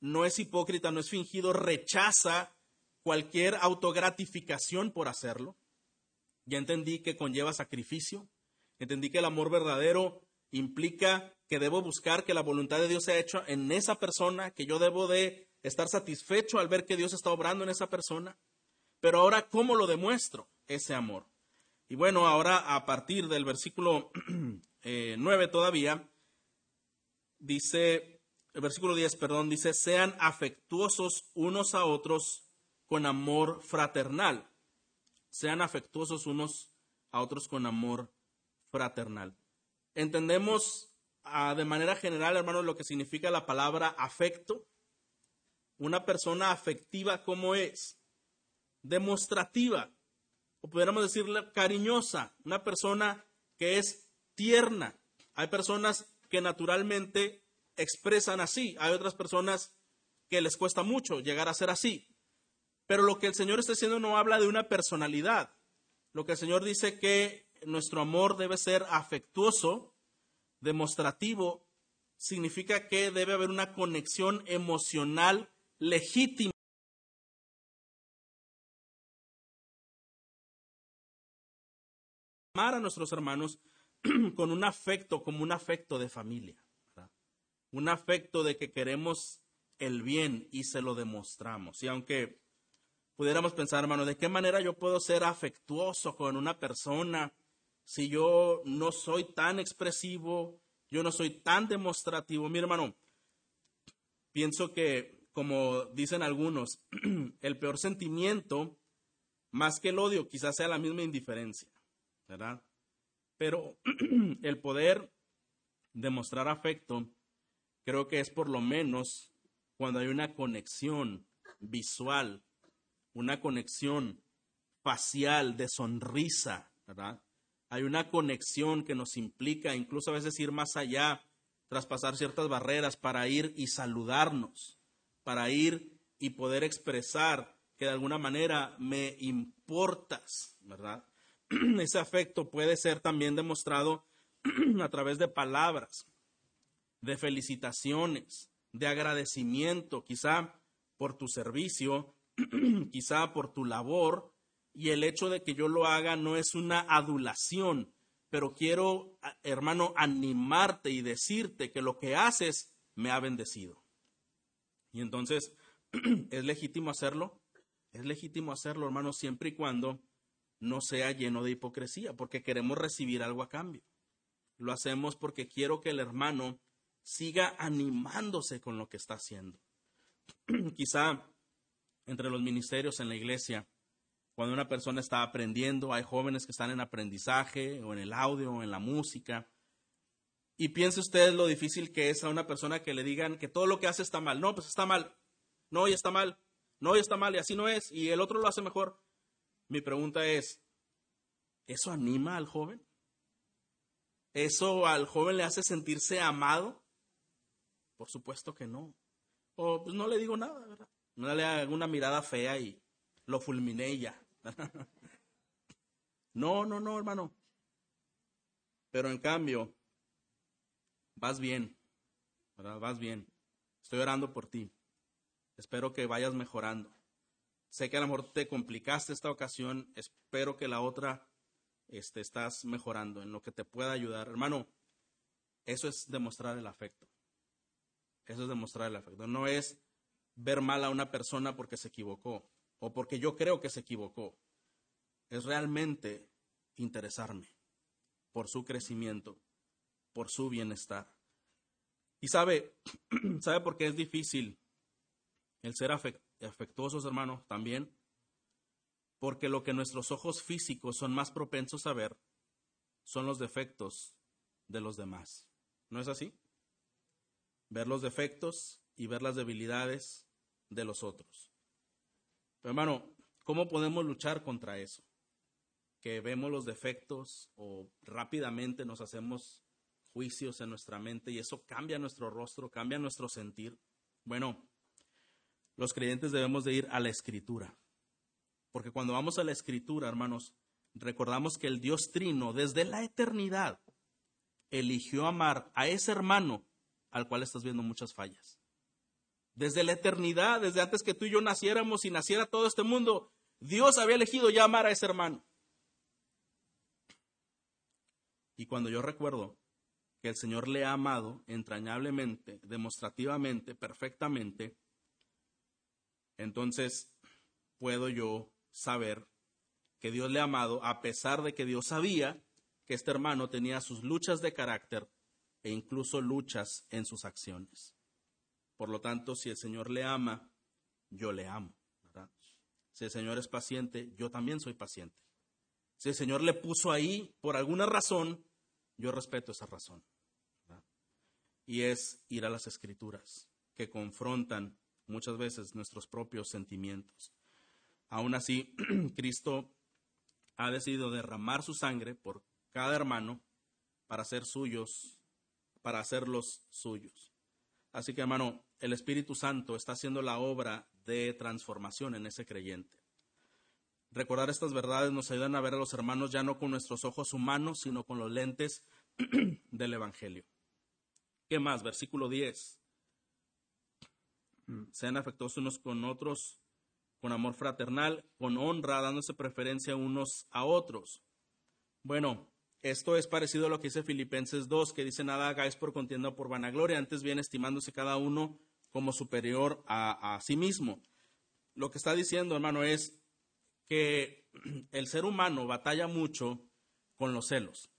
no es hipócrita, no es fingido, rechaza cualquier autogratificación por hacerlo. Ya entendí que conlleva sacrificio, entendí que el amor verdadero implica que debo buscar que la voluntad de Dios sea hecha en esa persona, que yo debo de estar satisfecho al ver que Dios está obrando en esa persona. Pero ahora, ¿cómo lo demuestro ese amor? Y bueno, ahora a partir del versículo 9 eh, todavía, dice, el versículo 10, perdón, dice, sean afectuosos unos a otros con amor fraternal. Sean afectuosos unos a otros con amor fraternal. Entendemos ah, de manera general, hermanos, lo que significa la palabra afecto. Una persona afectiva, ¿cómo es? Demostrativa, o pudiéramos decirle cariñosa, una persona que es tierna. Hay personas que naturalmente expresan así, hay otras personas que les cuesta mucho llegar a ser así. Pero lo que el Señor está diciendo no habla de una personalidad. Lo que el Señor dice que nuestro amor debe ser afectuoso, demostrativo, significa que debe haber una conexión emocional legítima. Amar a nuestros hermanos con un afecto, como un afecto de familia, un afecto de que queremos el bien y se lo demostramos. Y aunque pudiéramos pensar, hermano, ¿de qué manera yo puedo ser afectuoso con una persona si yo no soy tan expresivo, yo no soy tan demostrativo? Mi hermano, pienso que, como dicen algunos, el peor sentimiento, más que el odio, quizás sea la misma indiferencia, ¿verdad? Pero el poder demostrar afecto, creo que es por lo menos cuando hay una conexión visual una conexión facial de sonrisa, ¿verdad? Hay una conexión que nos implica incluso a veces ir más allá, traspasar ciertas barreras para ir y saludarnos, para ir y poder expresar que de alguna manera me importas, ¿verdad? Ese afecto puede ser también demostrado a través de palabras, de felicitaciones, de agradecimiento, quizá por tu servicio, quizá por tu labor, y el hecho de que yo lo haga no es una adulación, pero quiero, hermano, animarte y decirte que lo que haces me ha bendecido. Y entonces, ¿es legítimo hacerlo? Es legítimo hacerlo, hermano, siempre y cuando no sea lleno de hipocresía, porque queremos recibir algo a cambio. Lo hacemos porque quiero que el hermano siga animándose con lo que está haciendo. Quizá entre los ministerios en la iglesia. Cuando una persona está aprendiendo, hay jóvenes que están en aprendizaje o en el audio o en la música. Y piense usted lo difícil que es a una persona que le digan que todo lo que hace está mal. No, pues está mal. No, y está mal. No, y está mal. Y así no es. Y el otro lo hace mejor. Mi pregunta es, ¿eso anima al joven? ¿Eso al joven le hace sentirse amado? Por supuesto que no. O pues no le digo nada, ¿verdad? No le haga una mirada fea y lo fulminé ya. no, no, no, hermano. Pero en cambio, vas bien, ¿verdad? Vas bien. Estoy orando por ti. Espero que vayas mejorando. Sé que a lo mejor te complicaste esta ocasión. Espero que la otra este, estás mejorando en lo que te pueda ayudar. Hermano, eso es demostrar el afecto. Eso es demostrar el afecto. No es ver mal a una persona porque se equivocó o porque yo creo que se equivocó. Es realmente interesarme por su crecimiento, por su bienestar. Y sabe, ¿sabe por qué es difícil el ser afectuosos, hermano? También porque lo que nuestros ojos físicos son más propensos a ver son los defectos de los demás. ¿No es así? Ver los defectos y ver las debilidades de los otros. Pero hermano, ¿cómo podemos luchar contra eso? Que vemos los defectos o rápidamente nos hacemos juicios en nuestra mente y eso cambia nuestro rostro, cambia nuestro sentir. Bueno, los creyentes debemos de ir a la escritura. Porque cuando vamos a la escritura, hermanos, recordamos que el Dios Trino desde la eternidad eligió amar a ese hermano al cual estás viendo muchas fallas Desde la eternidad, desde antes que tú y yo naciéramos y naciera todo este mundo, Dios había elegido ya amar a ese hermano. Y cuando yo recuerdo que el Señor le ha amado entrañablemente, demostrativamente, perfectamente, entonces puedo yo saber que Dios le ha amado a pesar de que Dios sabía que este hermano tenía sus luchas de carácter e incluso luchas en sus acciones. Por lo tanto, si el Señor le ama, yo le amo. Si el Señor es paciente, yo también soy paciente. Si el Señor le puso ahí por alguna razón, yo respeto esa razón. Y es ir a las escrituras, que confrontan muchas veces nuestros propios sentimientos. Aún así, Cristo ha decidido derramar su sangre por cada hermano para ser suyos, para hacerlos suyos. Así que, hermano, el Espíritu Santo está haciendo la obra de transformación en ese creyente. Recordar estas verdades nos ayudan a ver a los hermanos ya no con nuestros ojos humanos, sino con los lentes del Evangelio. ¿Qué más? Versículo 10. Sean afectuosos unos con otros con amor fraternal, con honra, dándose preferencia unos a otros. Bueno, esto es parecido a lo que dice Filipenses 2, que dice nada hagáis por contienda o por vanagloria, antes bien estimándose cada uno como superior a, sí mismo. Lo que está diciendo, hermano, es que el ser humano batalla mucho con los celos.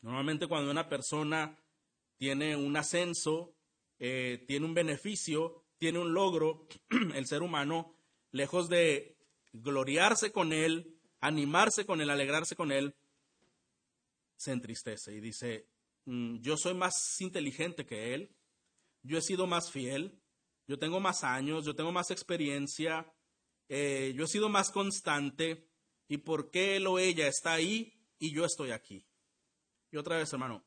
Normalmente cuando una persona tiene un ascenso, eh, tiene un beneficio, tiene un logro, el ser humano, lejos de gloriarse con él, animarse con él, alegrarse con él, se entristece y dice, mm, yo soy más inteligente que él, yo he sido más fiel, yo tengo más años, yo tengo más experiencia, eh, yo he sido más constante, ¿y por qué él o ella está ahí y yo estoy aquí? Y otra vez, hermano,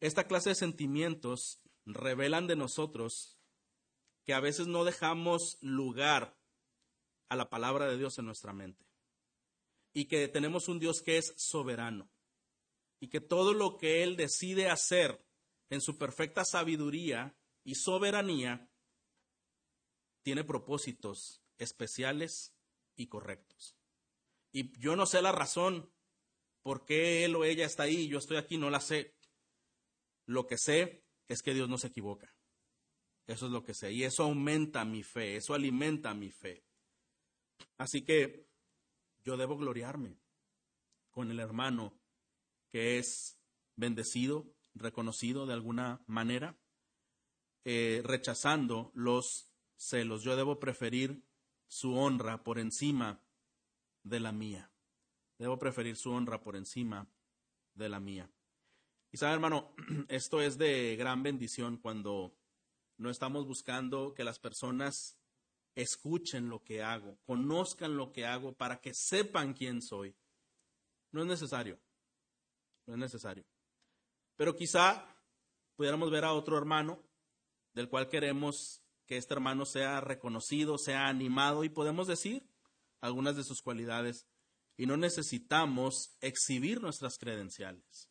esta clase de sentimientos revelan de nosotros que a veces no dejamos lugar a la palabra de Dios en nuestra mente. Y que tenemos un Dios que es soberano y que todo lo que Él decide hacer en su perfecta sabiduría y soberanía tiene propósitos especiales y correctos. Y yo no sé la razón por qué él o ella está ahí yo estoy aquí, no la sé. Lo que sé es que Dios no se equivoca. Eso es lo que sé. Y eso aumenta mi fe, eso alimenta mi fe. Así que yo debo gloriarme con el hermano que es bendecido, reconocido de alguna manera, eh, rechazando los celos. Yo debo preferir su honra por encima de la mía. Debo preferir su honra por encima de la mía. Y sabe, hermano, esto es de gran bendición cuando no estamos buscando que las personas escuchen lo que hago, conozcan lo que hago para que sepan quién soy. No es necesario no es necesario. Pero quizá pudiéramos ver a otro hermano del cual queremos que este hermano sea reconocido, sea animado y podemos decir algunas de sus cualidades y no necesitamos exhibir nuestras credenciales.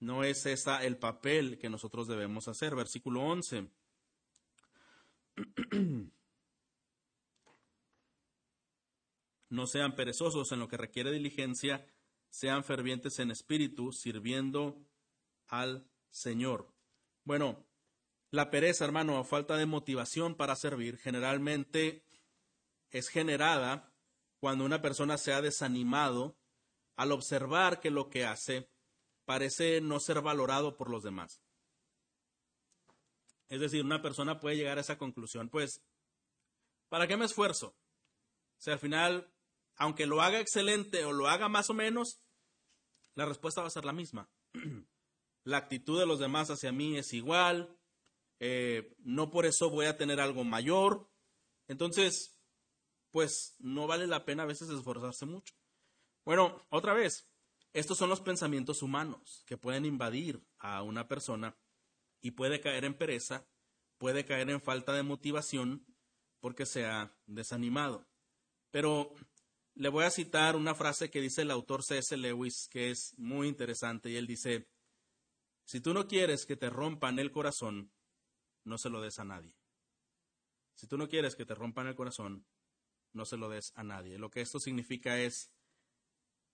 No es ese el papel que nosotros debemos hacer. Versículo 11. No sean perezosos en lo que requiere diligencia, sean fervientes en espíritu, sirviendo al Señor. Bueno, la pereza, hermano, o falta de motivación para servir, generalmente es generada cuando una persona se ha desanimado al observar que lo que hace parece no ser valorado por los demás. Es decir, una persona puede llegar a esa conclusión, pues, ¿para qué me esfuerzo? Si al final, aunque lo haga excelente o lo haga más o menos, la respuesta va a ser la misma. la actitud de los demás hacia mí es igual, eh, no por eso voy a tener algo mayor. Entonces, pues no vale la pena a veces esforzarse mucho. Bueno, otra vez, estos son los pensamientos humanos que pueden invadir a una persona y puede caer en pereza, puede caer en falta de motivación porque se ha desanimado. Pero le voy a citar una frase que dice el autor C.S. Lewis, que es muy interesante, y él dice, si tú no quieres que te rompan el corazón, no se lo des a nadie. Si tú no quieres que te rompan el corazón, no se lo des a nadie. Lo que esto significa es,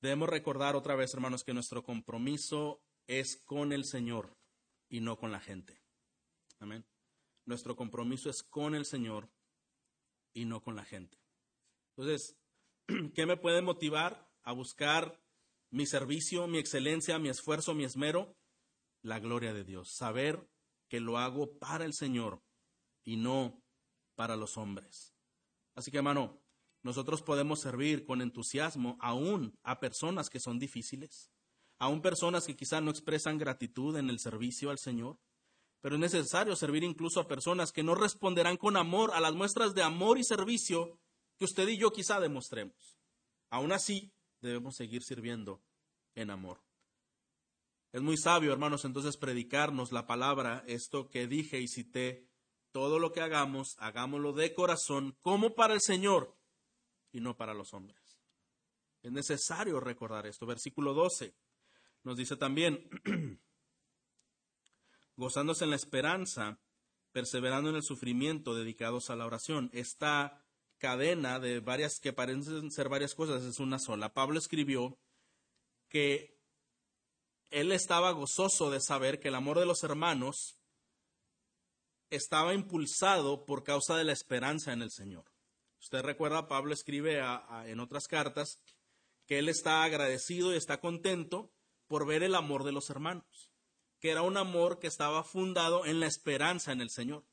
debemos recordar otra vez, hermanos, que nuestro compromiso es con el Señor y no con la gente. Amén. Nuestro compromiso es con el Señor y no con la gente. Entonces, ¿qué me puede motivar a buscar mi servicio, mi excelencia, mi esfuerzo, mi esmero? La gloria de Dios. Saber que lo hago para el Señor y no para los hombres. Así que, hermano, nosotros podemos servir con entusiasmo aún a personas que son difíciles, aún personas que quizás no expresan gratitud en el servicio al Señor, pero es necesario servir incluso a personas que no responderán con amor a las muestras de amor y servicio que usted y yo quizá demostremos. Aún así, debemos seguir sirviendo en amor. Es muy sabio, hermanos, entonces predicarnos la palabra, esto que dije y cité, todo lo que hagamos, hagámoslo de corazón, como para el Señor y no para los hombres. Es necesario recordar esto. Versículo 12 nos dice también, gozándose en la esperanza, perseverando en el sufrimiento, dedicados a la oración. Esta cadena de varias que parecen ser varias cosas es una sola. Pablo escribió que él estaba gozoso de saber que el amor de los hermanos estaba impulsado por causa de la esperanza en el Señor. Usted recuerda, Pablo escribe en otras cartas que él está agradecido y está contento por ver el amor de los hermanos que era un amor que estaba fundado en la esperanza en el Señor.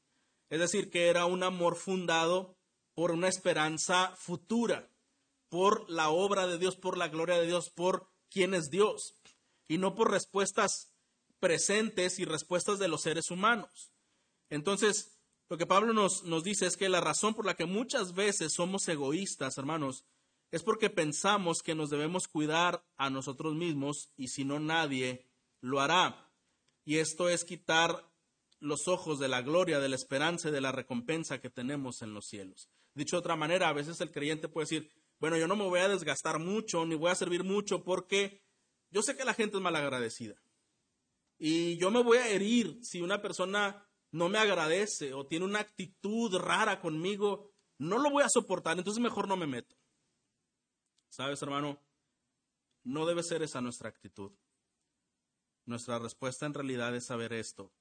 Es decir, que era un amor fundado por una esperanza futura, por la obra de Dios, por la gloria de Dios, por quién es Dios, y no por respuestas presentes y respuestas de los seres humanos. Entonces, lo que Pablo nos, nos dice es que la razón por la que muchas veces somos egoístas, hermanos, es porque pensamos que nos debemos cuidar a nosotros mismos y si no nadie lo hará y esto es quitar los ojos de la gloria, de la esperanza y de la recompensa que tenemos en los cielos. Dicho de otra manera, a veces el creyente puede decir, bueno, yo no me voy a desgastar mucho, ni voy a servir mucho, porque yo sé que la gente es malagradecida. Y yo me voy a herir si una persona no me agradece o tiene una actitud rara conmigo, no lo voy a soportar, entonces mejor no me meto. ¿Sabes, hermano? No debe ser esa nuestra actitud. Nuestra respuesta en realidad es saber esto.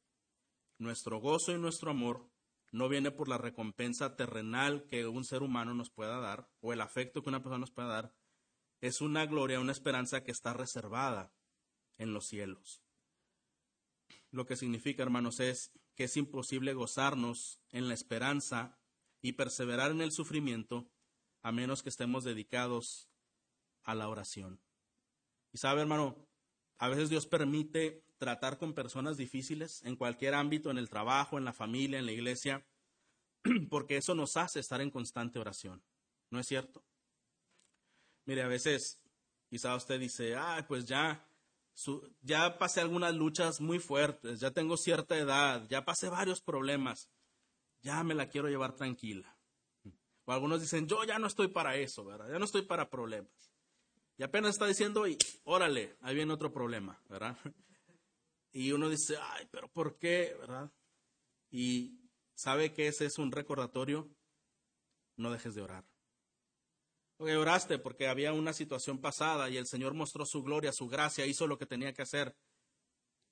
Nuestro gozo y nuestro amor no viene por la recompensa terrenal que un ser humano nos pueda dar o el afecto que una persona nos pueda dar. Es una gloria, una esperanza que está reservada en los cielos. Lo que significa, hermanos, es que es imposible gozarnos en la esperanza y perseverar en el sufrimiento a menos que estemos dedicados a la oración. Y sabe, hermano, a veces Dios permite tratar con personas difíciles en cualquier ámbito, en el trabajo, en la familia, en la iglesia, porque eso nos hace estar en constante oración. ¿No es cierto? Mire, a veces quizá usted dice, ah, pues ya, ya pasé algunas luchas muy fuertes, ya tengo cierta edad, ya pasé varios problemas, ya me la quiero llevar tranquila. O algunos dicen, yo ya no estoy para eso, ¿verdad? Ya no estoy para problemas. Y apenas está diciendo, y órale, ahí viene otro problema, ¿verdad? Y uno dice, ay, pero ¿por qué? ¿verdad? Y sabe que ese es un recordatorio, no dejes de orar. Porque oraste porque había una situación pasada y el Señor mostró su gloria, su gracia, hizo lo que tenía que hacer.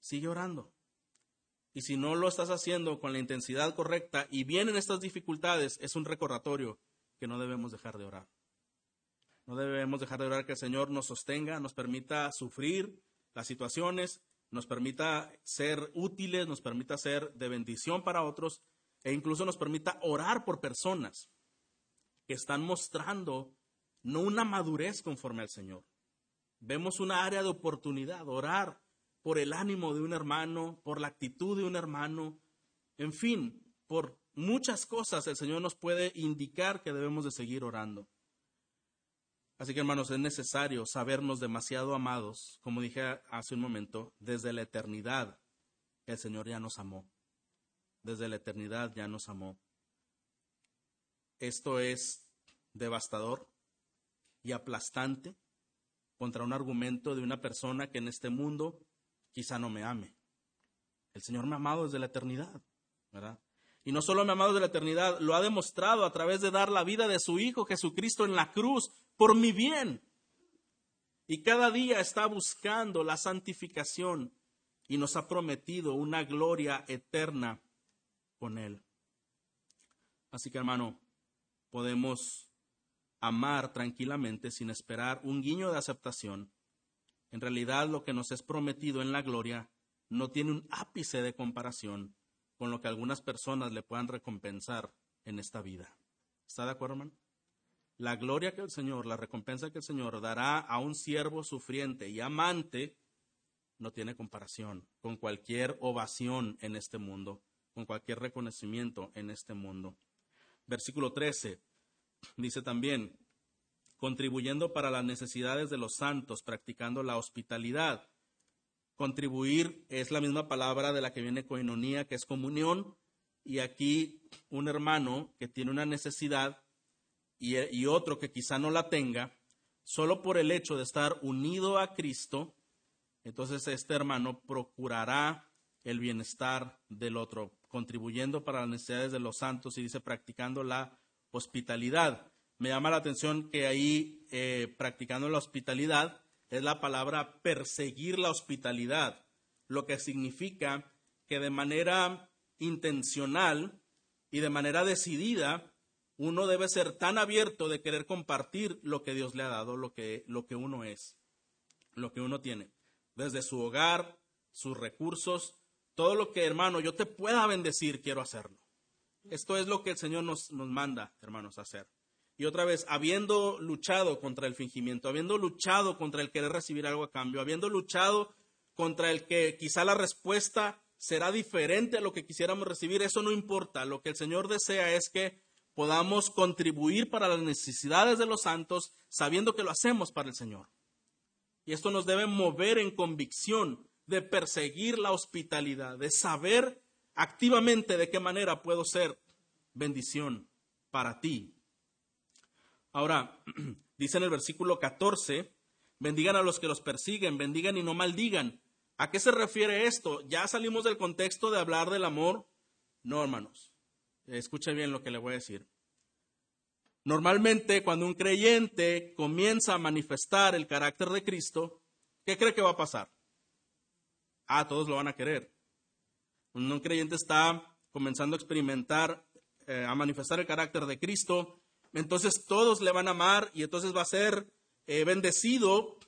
Sigue orando. Y si no lo estás haciendo con la intensidad correcta y vienen estas dificultades, es un recordatorio que no debemos dejar de orar. No debemos dejar de orar que el Señor nos sostenga, nos permita sufrir las situaciones, nos permita ser útiles, nos permita ser de bendición para otros e incluso nos permita orar por personas que están mostrando no una madurez conforme al Señor. Vemos una área de oportunidad, orar por el ánimo de un hermano, por la actitud de un hermano, en fin, por muchas cosas el Señor nos puede indicar que debemos de seguir orando. Así que hermanos, es necesario sabernos demasiado amados, como dije hace un momento, desde la eternidad el Señor ya nos amó. Desde la eternidad ya nos amó. Esto es devastador y aplastante contra un argumento de una persona que en este mundo quizá no me ame. El Señor me ha amado desde la eternidad, ¿verdad? Y no solo me ha amado de la eternidad, lo ha demostrado a través de dar la vida de su Hijo Jesucristo en la cruz por mi bien. Y cada día está buscando la santificación y nos ha prometido una gloria eterna con Él. Así que hermano, podemos amar tranquilamente sin esperar un guiño de aceptación. En realidad lo que nos es prometido en la gloria no tiene un ápice de comparación con lo que algunas personas le puedan recompensar en esta vida. ¿Está de acuerdo, hermano? La gloria que el Señor, la recompensa que el Señor dará a un siervo sufriente y amante no tiene comparación con cualquier ovación en este mundo, con cualquier reconocimiento en este mundo. Versículo 13 dice también, contribuyendo para las necesidades de los santos, practicando la hospitalidad. Contribuir es la misma palabra de la que viene coinonía, que es comunión, y aquí un hermano que tiene una necesidad y, otro que quizá no la tenga, solo por el hecho de estar unido a Cristo, entonces este hermano procurará el bienestar del otro, contribuyendo para las necesidades de los santos y dice practicando la hospitalidad. Me llama la atención que ahí, eh, practicando la hospitalidad, es la palabra perseguir la hospitalidad, lo que significa que de manera intencional y de manera decidida, uno debe ser tan abierto de querer compartir lo que Dios le ha dado, lo que, lo que uno es, lo que uno tiene desde su hogar, sus recursos, todo lo que, hermano, yo te pueda bendecir, quiero hacerlo. Esto es lo que el Señor nos, nos manda, hermanos, hacer. Y otra vez, habiendo luchado contra el fingimiento, habiendo luchado contra el querer recibir algo a cambio, habiendo luchado contra el que quizá la respuesta será diferente a lo que quisiéramos recibir, eso no importa. Lo que el Señor desea es que podamos contribuir para las necesidades de los santos, sabiendo que lo hacemos para el Señor. Y esto nos debe mover en convicción de perseguir la hospitalidad, de saber activamente de qué manera puedo ser bendición para ti. Ahora, dice en el versículo 14, bendigan a los que los persiguen, bendigan y no maldigan. ¿A qué se refiere esto? ¿Ya salimos del contexto de hablar del amor? No, hermanos. Escuche bien lo que le voy a decir. Normalmente cuando un creyente comienza a manifestar el carácter de Cristo, ¿qué cree que va a pasar? Ah, todos lo van a querer. Un creyente está comenzando a experimentar, eh, a manifestar el carácter de Cristo, entonces todos le van a amar y entonces va a ser eh, bendecido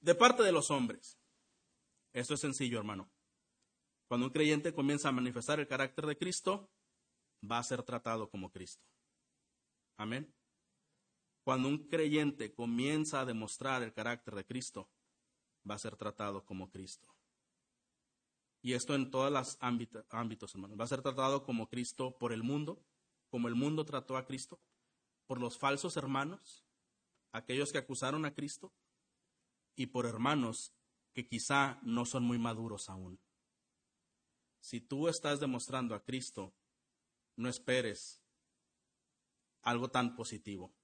de parte de los hombres. Esto es sencillo, hermano. Cuando un creyente comienza a manifestar el carácter de Cristo, va a ser tratado como Cristo. Amén. Cuando un creyente comienza a demostrar el carácter de Cristo, va a ser tratado como Cristo. Y esto en todos los ámbitos, hermanos. Va a ser tratado como Cristo por el mundo, como el mundo trató a Cristo, por los falsos hermanos, aquellos que acusaron a Cristo, y por hermanos que quizá no son muy maduros aún. Si tú estás demostrando a Cristo, no esperes algo tan positivo.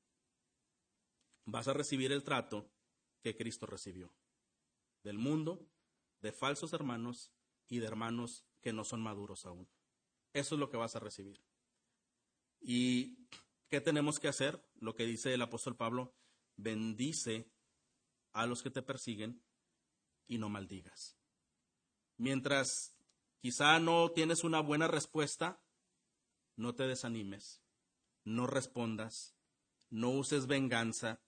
Vas a recibir el trato que Cristo recibió del mundo, de falsos hermanos y de hermanos que no son maduros aún. Eso es lo que vas a recibir. ¿Y qué tenemos que hacer? Lo que dice el apóstol Pablo, bendice a los que te persiguen y no maldigas. Mientras quizá no tienes una buena respuesta, no te desanimes no respondas, no uses venganza,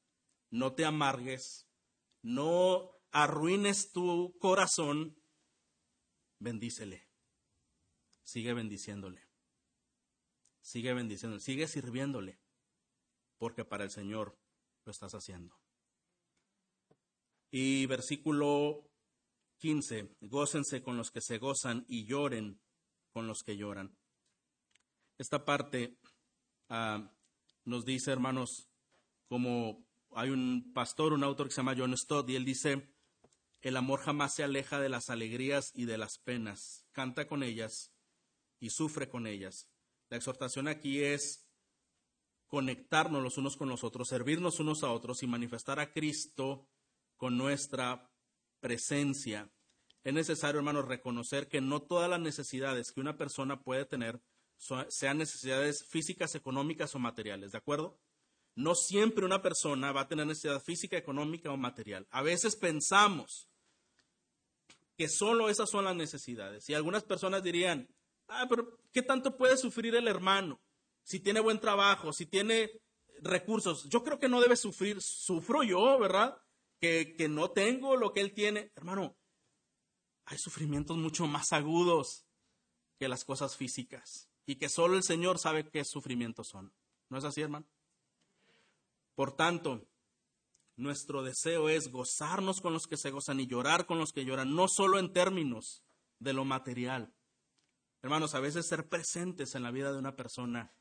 no te amargues, no arruines tu corazón, bendícele. Sigue bendiciéndole. Sigue bendiciéndole, sigue sirviéndole, porque para el Señor lo estás haciendo. Y versículo 15, gócense con los que se gozan y lloren con los que lloran. Esta parte Ah, nos dice, hermanos, como hay un pastor, un autor que se llama John Stott, y él dice, el amor jamás se aleja de las alegrías y de las penas, canta con ellas y sufre con ellas. La exhortación aquí es conectarnos los unos con los otros, servirnos unos a otros y manifestar a Cristo con nuestra presencia. Es necesario, hermanos, reconocer que no todas las necesidades que una persona puede tener sean necesidades físicas, económicas o materiales, ¿de acuerdo? No siempre una persona va a tener necesidad física, económica o material. A veces pensamos que solo esas son las necesidades. Y algunas personas dirían, ah, pero ¿qué tanto puede sufrir el hermano? Si tiene buen trabajo, si tiene recursos. Yo creo que no debe sufrir. Sufro yo, ¿verdad? Que, que no tengo lo que él tiene. Hermano, hay sufrimientos mucho más agudos que las cosas físicas y que solo el Señor sabe qué sufrimientos son. ¿No es así, hermano? Por tanto, nuestro deseo es gozarnos con los que se gozan y llorar con los que lloran, no solo en términos de lo material. Hermanos, a veces ser presentes en la vida de una persona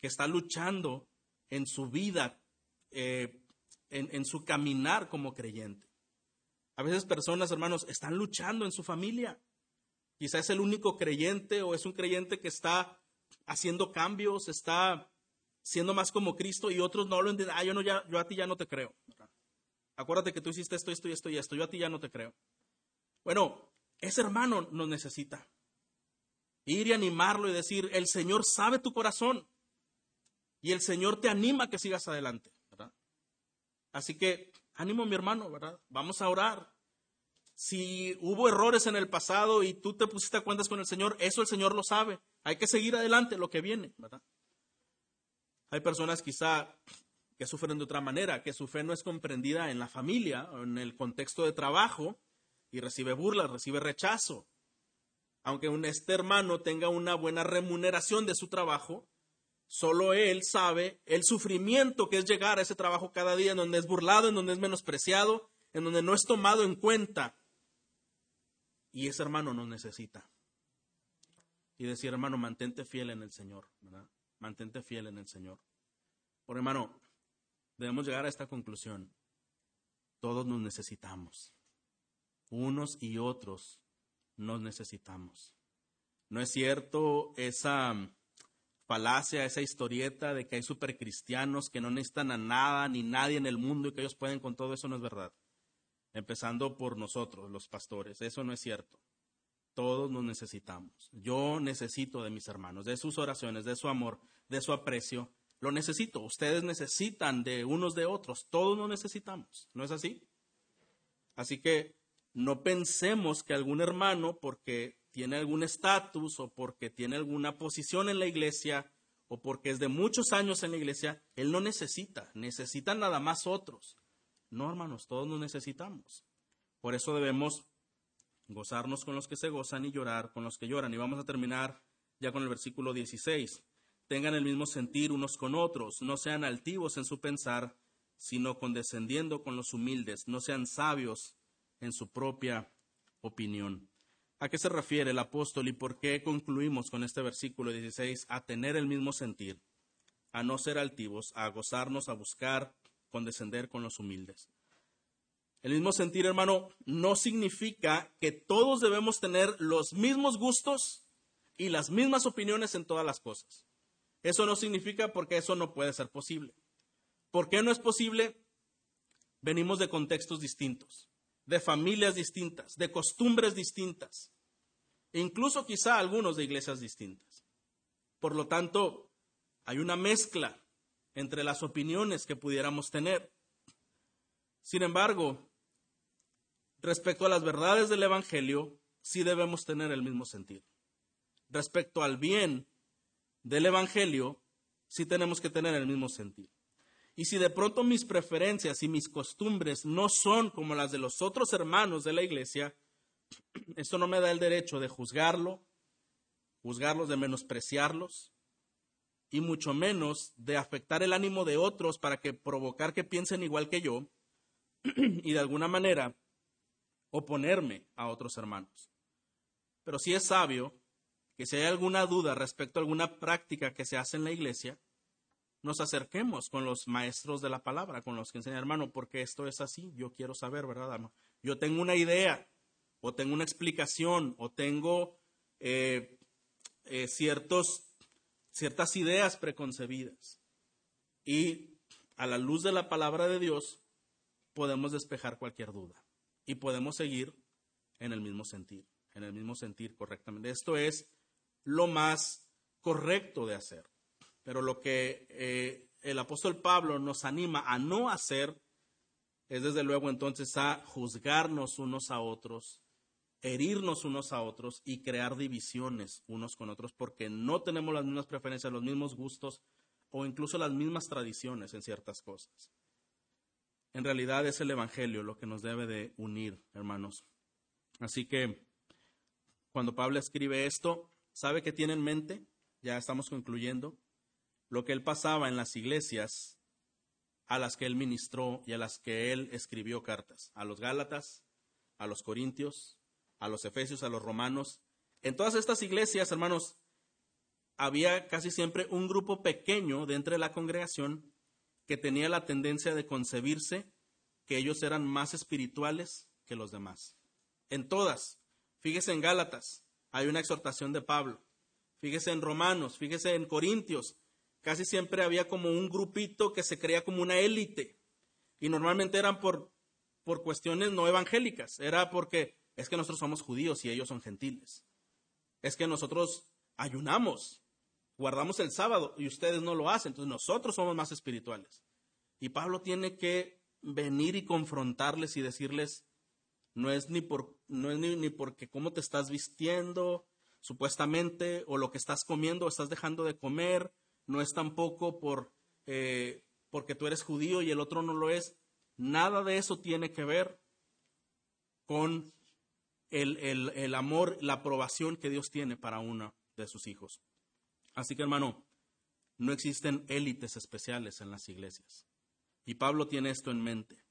que está luchando en su vida, eh, en, en su caminar como creyente. A veces personas, hermanos, están luchando en su familia. Quizá es el único creyente o es un creyente que está haciendo cambios, está siendo más como Cristo y otros no lo entienden. Ah, yo, no, ya, yo a ti ya no te creo. Acuérdate que tú hiciste esto, esto y esto y esto. Yo a ti ya no te creo. Bueno, ese hermano nos necesita. Ir y animarlo y decir, el Señor sabe tu corazón. Y el Señor te anima a que sigas adelante. Así que, ánimo mi hermano. Vamos a orar. Si hubo errores en el pasado y tú te pusiste a cuentas con el Señor, eso el Señor lo sabe. Hay que seguir adelante lo que viene. Hay personas quizá que sufren de otra manera, que su fe no es comprendida en la familia, o en el contexto de trabajo, y recibe burlas, recibe rechazo. Aunque un, este hermano tenga una buena remuneración de su trabajo, solo él sabe el sufrimiento que es llegar a ese trabajo cada día, en donde es burlado, en donde es menospreciado, en donde no es tomado en cuenta. Y ese hermano nos necesita. Y decir, hermano, mantente fiel en el Señor, ¿verdad? mantente fiel en el Señor. Por hermano, debemos llegar a esta conclusión. Todos nos necesitamos. Unos y otros nos necesitamos. No es cierto esa falacia, esa historieta de que hay supercristianos que no necesitan a nada ni nadie en el mundo y que ellos pueden con todo eso no es verdad. Empezando por nosotros, los pastores. Eso no es cierto. Todos nos necesitamos. Yo necesito de mis hermanos, de sus oraciones, de su amor, de su aprecio. Lo necesito. Ustedes necesitan de unos de otros. Todos nos necesitamos. ¿No es así? Así que no pensemos que algún hermano, porque tiene algún estatus o porque tiene alguna posición en la iglesia o porque es de muchos años en la iglesia, él no necesita. Necesitan nada más otros. No, hermanos, todos nos necesitamos. Por eso debemos gozarnos con los que se gozan y llorar con los que lloran. Y vamos a terminar ya con el versículo 16. Tengan el mismo sentir unos con otros, no sean altivos en su pensar, sino condescendiendo con los humildes, no sean sabios en su propia opinión. ¿A qué se refiere el apóstol y por qué concluimos con este versículo 16? A tener el mismo sentir, a no ser altivos, a gozarnos, a buscar, condescender con los humildes. El mismo sentir, hermano, no significa que todos debemos tener los mismos gustos y las mismas opiniones en todas las cosas. Eso no significa porque eso no puede ser posible. ¿Por qué no es posible? Venimos de contextos distintos, de familias distintas, de costumbres distintas, incluso quizá algunos de iglesias distintas. Por lo tanto, hay una mezcla entre las opiniones que pudiéramos tener. Sin embargo, respecto a las verdades del Evangelio, sí debemos tener el mismo sentido. Respecto al bien del Evangelio, sí tenemos que tener el mismo sentido. Y si de pronto mis preferencias y mis costumbres no son como las de los otros hermanos de la iglesia, esto no me da el derecho de juzgarlo, juzgarlos, de menospreciarlos, y mucho menos de afectar el ánimo de otros para que provocar que piensen igual que yo, y de alguna manera oponerme a otros hermanos. Pero si es sabio que si hay alguna duda respecto a alguna práctica que se hace en la iglesia, nos acerquemos con los maestros de la palabra, con los que enseñan, hermano, porque esto es así, yo quiero saber, ¿verdad, hermano? Yo tengo una idea, o tengo una explicación, o tengo eh, eh, ciertos, ciertas ideas preconcebidas. Y a la luz de la palabra de Dios, podemos despejar cualquier duda y podemos seguir en el mismo sentir, en el mismo sentir correctamente. Esto es lo más correcto de hacer. Pero lo que eh, el apóstol Pablo nos anima a no hacer es desde luego entonces a juzgarnos unos a otros, herirnos unos a otros y crear divisiones unos con otros porque no tenemos las mismas preferencias, los mismos gustos o incluso las mismas tradiciones en ciertas cosas. En realidad es el Evangelio lo que nos debe de unir, hermanos. Así que cuando Pablo escribe esto, ¿sabe qué tiene en mente? Ya estamos concluyendo. Lo que él pasaba en las iglesias a las que él ministró y a las que él escribió cartas. A los Gálatas, a los Corintios, a los Efesios, a los Romanos. En todas estas iglesias, hermanos, había casi siempre un grupo pequeño dentro de la congregación que tenía la tendencia de concebirse que ellos eran más espirituales que los demás. En todas. Fíjese en Gálatas, hay una exhortación de Pablo. Fíjese en Romanos, fíjese en Corintios. Casi siempre había como un grupito que se creía como una élite. Y normalmente eran por, por cuestiones no evangélicas. Era porque es que nosotros somos judíos y ellos son gentiles. Es que nosotros ayunamos guardamos el sábado y ustedes no lo hacen, entonces nosotros somos más espirituales. Y Pablo tiene que venir y confrontarles y decirles, no es ni por, no es ni, porque cómo te estás vistiendo, supuestamente, o lo que estás comiendo o estás dejando de comer, no es tampoco por, eh, porque tú eres judío y el otro no lo es. Nada de eso tiene que ver con el, el amor, la aprobación que Dios tiene para uno de sus hijos. Así que hermano, no existen élites especiales en las iglesias. Y Pablo tiene esto en mente.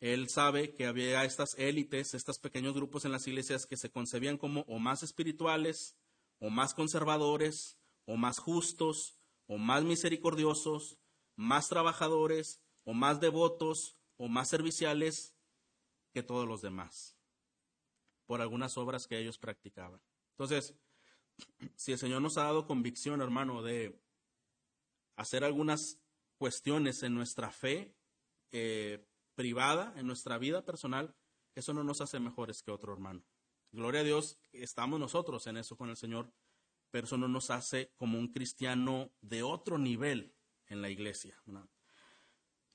Él sabe que había estas élites, estos pequeños grupos en las iglesias que se concebían como o más espirituales, o más conservadores, o más justos, o más misericordiosos, más trabajadores, o más devotos, o más serviciales que todos los demás, por algunas obras que ellos practicaban. Entonces, si el Señor nos ha dado convicción, hermano, de hacer algunas cuestiones en nuestra fe eh, privada, en nuestra vida personal, eso no nos hace mejores que otro hermano. Gloria a Dios, estamos nosotros en eso con el Señor, pero eso no nos hace como un cristiano de otro nivel en la iglesia.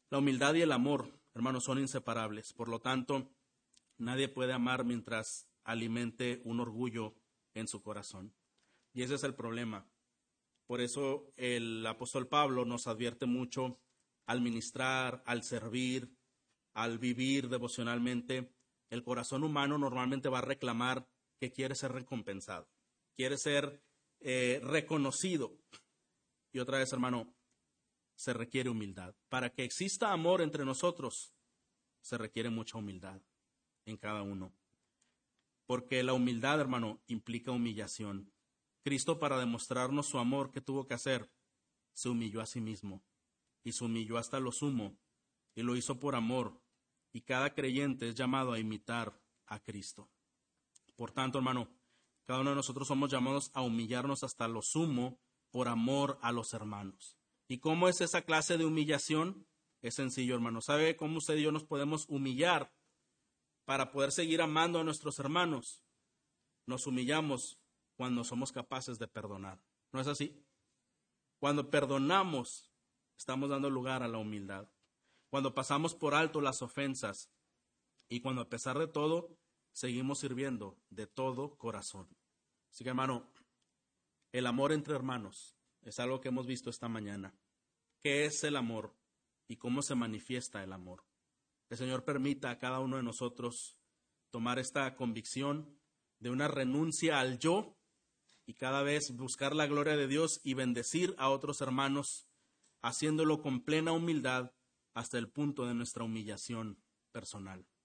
La humildad y el amor, hermanos, son inseparables. Por lo tanto, nadie puede amar mientras alimente un orgullo en su corazón. Y ese es el problema. Por eso el apóstol Pablo nos advierte mucho al ministrar, al servir, al vivir devocionalmente. El corazón humano normalmente va a reclamar que quiere ser recompensado, quiere ser eh, reconocido. Y otra vez, hermano, se requiere humildad. Para que exista amor entre nosotros, se requiere mucha humildad en cada uno. Porque la humildad, hermano, implica humillación. Cristo, para demostrarnos su amor, ¿qué tuvo que hacer? Se humilló a sí mismo y se humilló hasta lo sumo y lo hizo por amor. Y cada creyente es llamado a imitar a Cristo. Por tanto, hermano, cada uno de nosotros somos llamados a humillarnos hasta lo sumo por amor a los hermanos. ¿Y cómo es esa clase de humillación? Es sencillo, hermano. ¿Sabe cómo usted y yo nos podemos humillar para poder seguir amando a nuestros hermanos? Nos humillamos cuando somos capaces de perdonar. ¿No es así? Cuando perdonamos, estamos dando lugar a la humildad. Cuando pasamos por alto las ofensas y cuando a pesar de todo, seguimos sirviendo de todo corazón. Así que hermano, el amor entre hermanos es algo que hemos visto esta mañana. ¿Qué es el amor y cómo se manifiesta el amor? El Señor permita a cada uno de nosotros tomar esta convicción de una renuncia al yo y cada vez buscar la gloria de Dios y bendecir a otros hermanos, haciéndolo con plena humildad hasta el punto de nuestra humillación personal.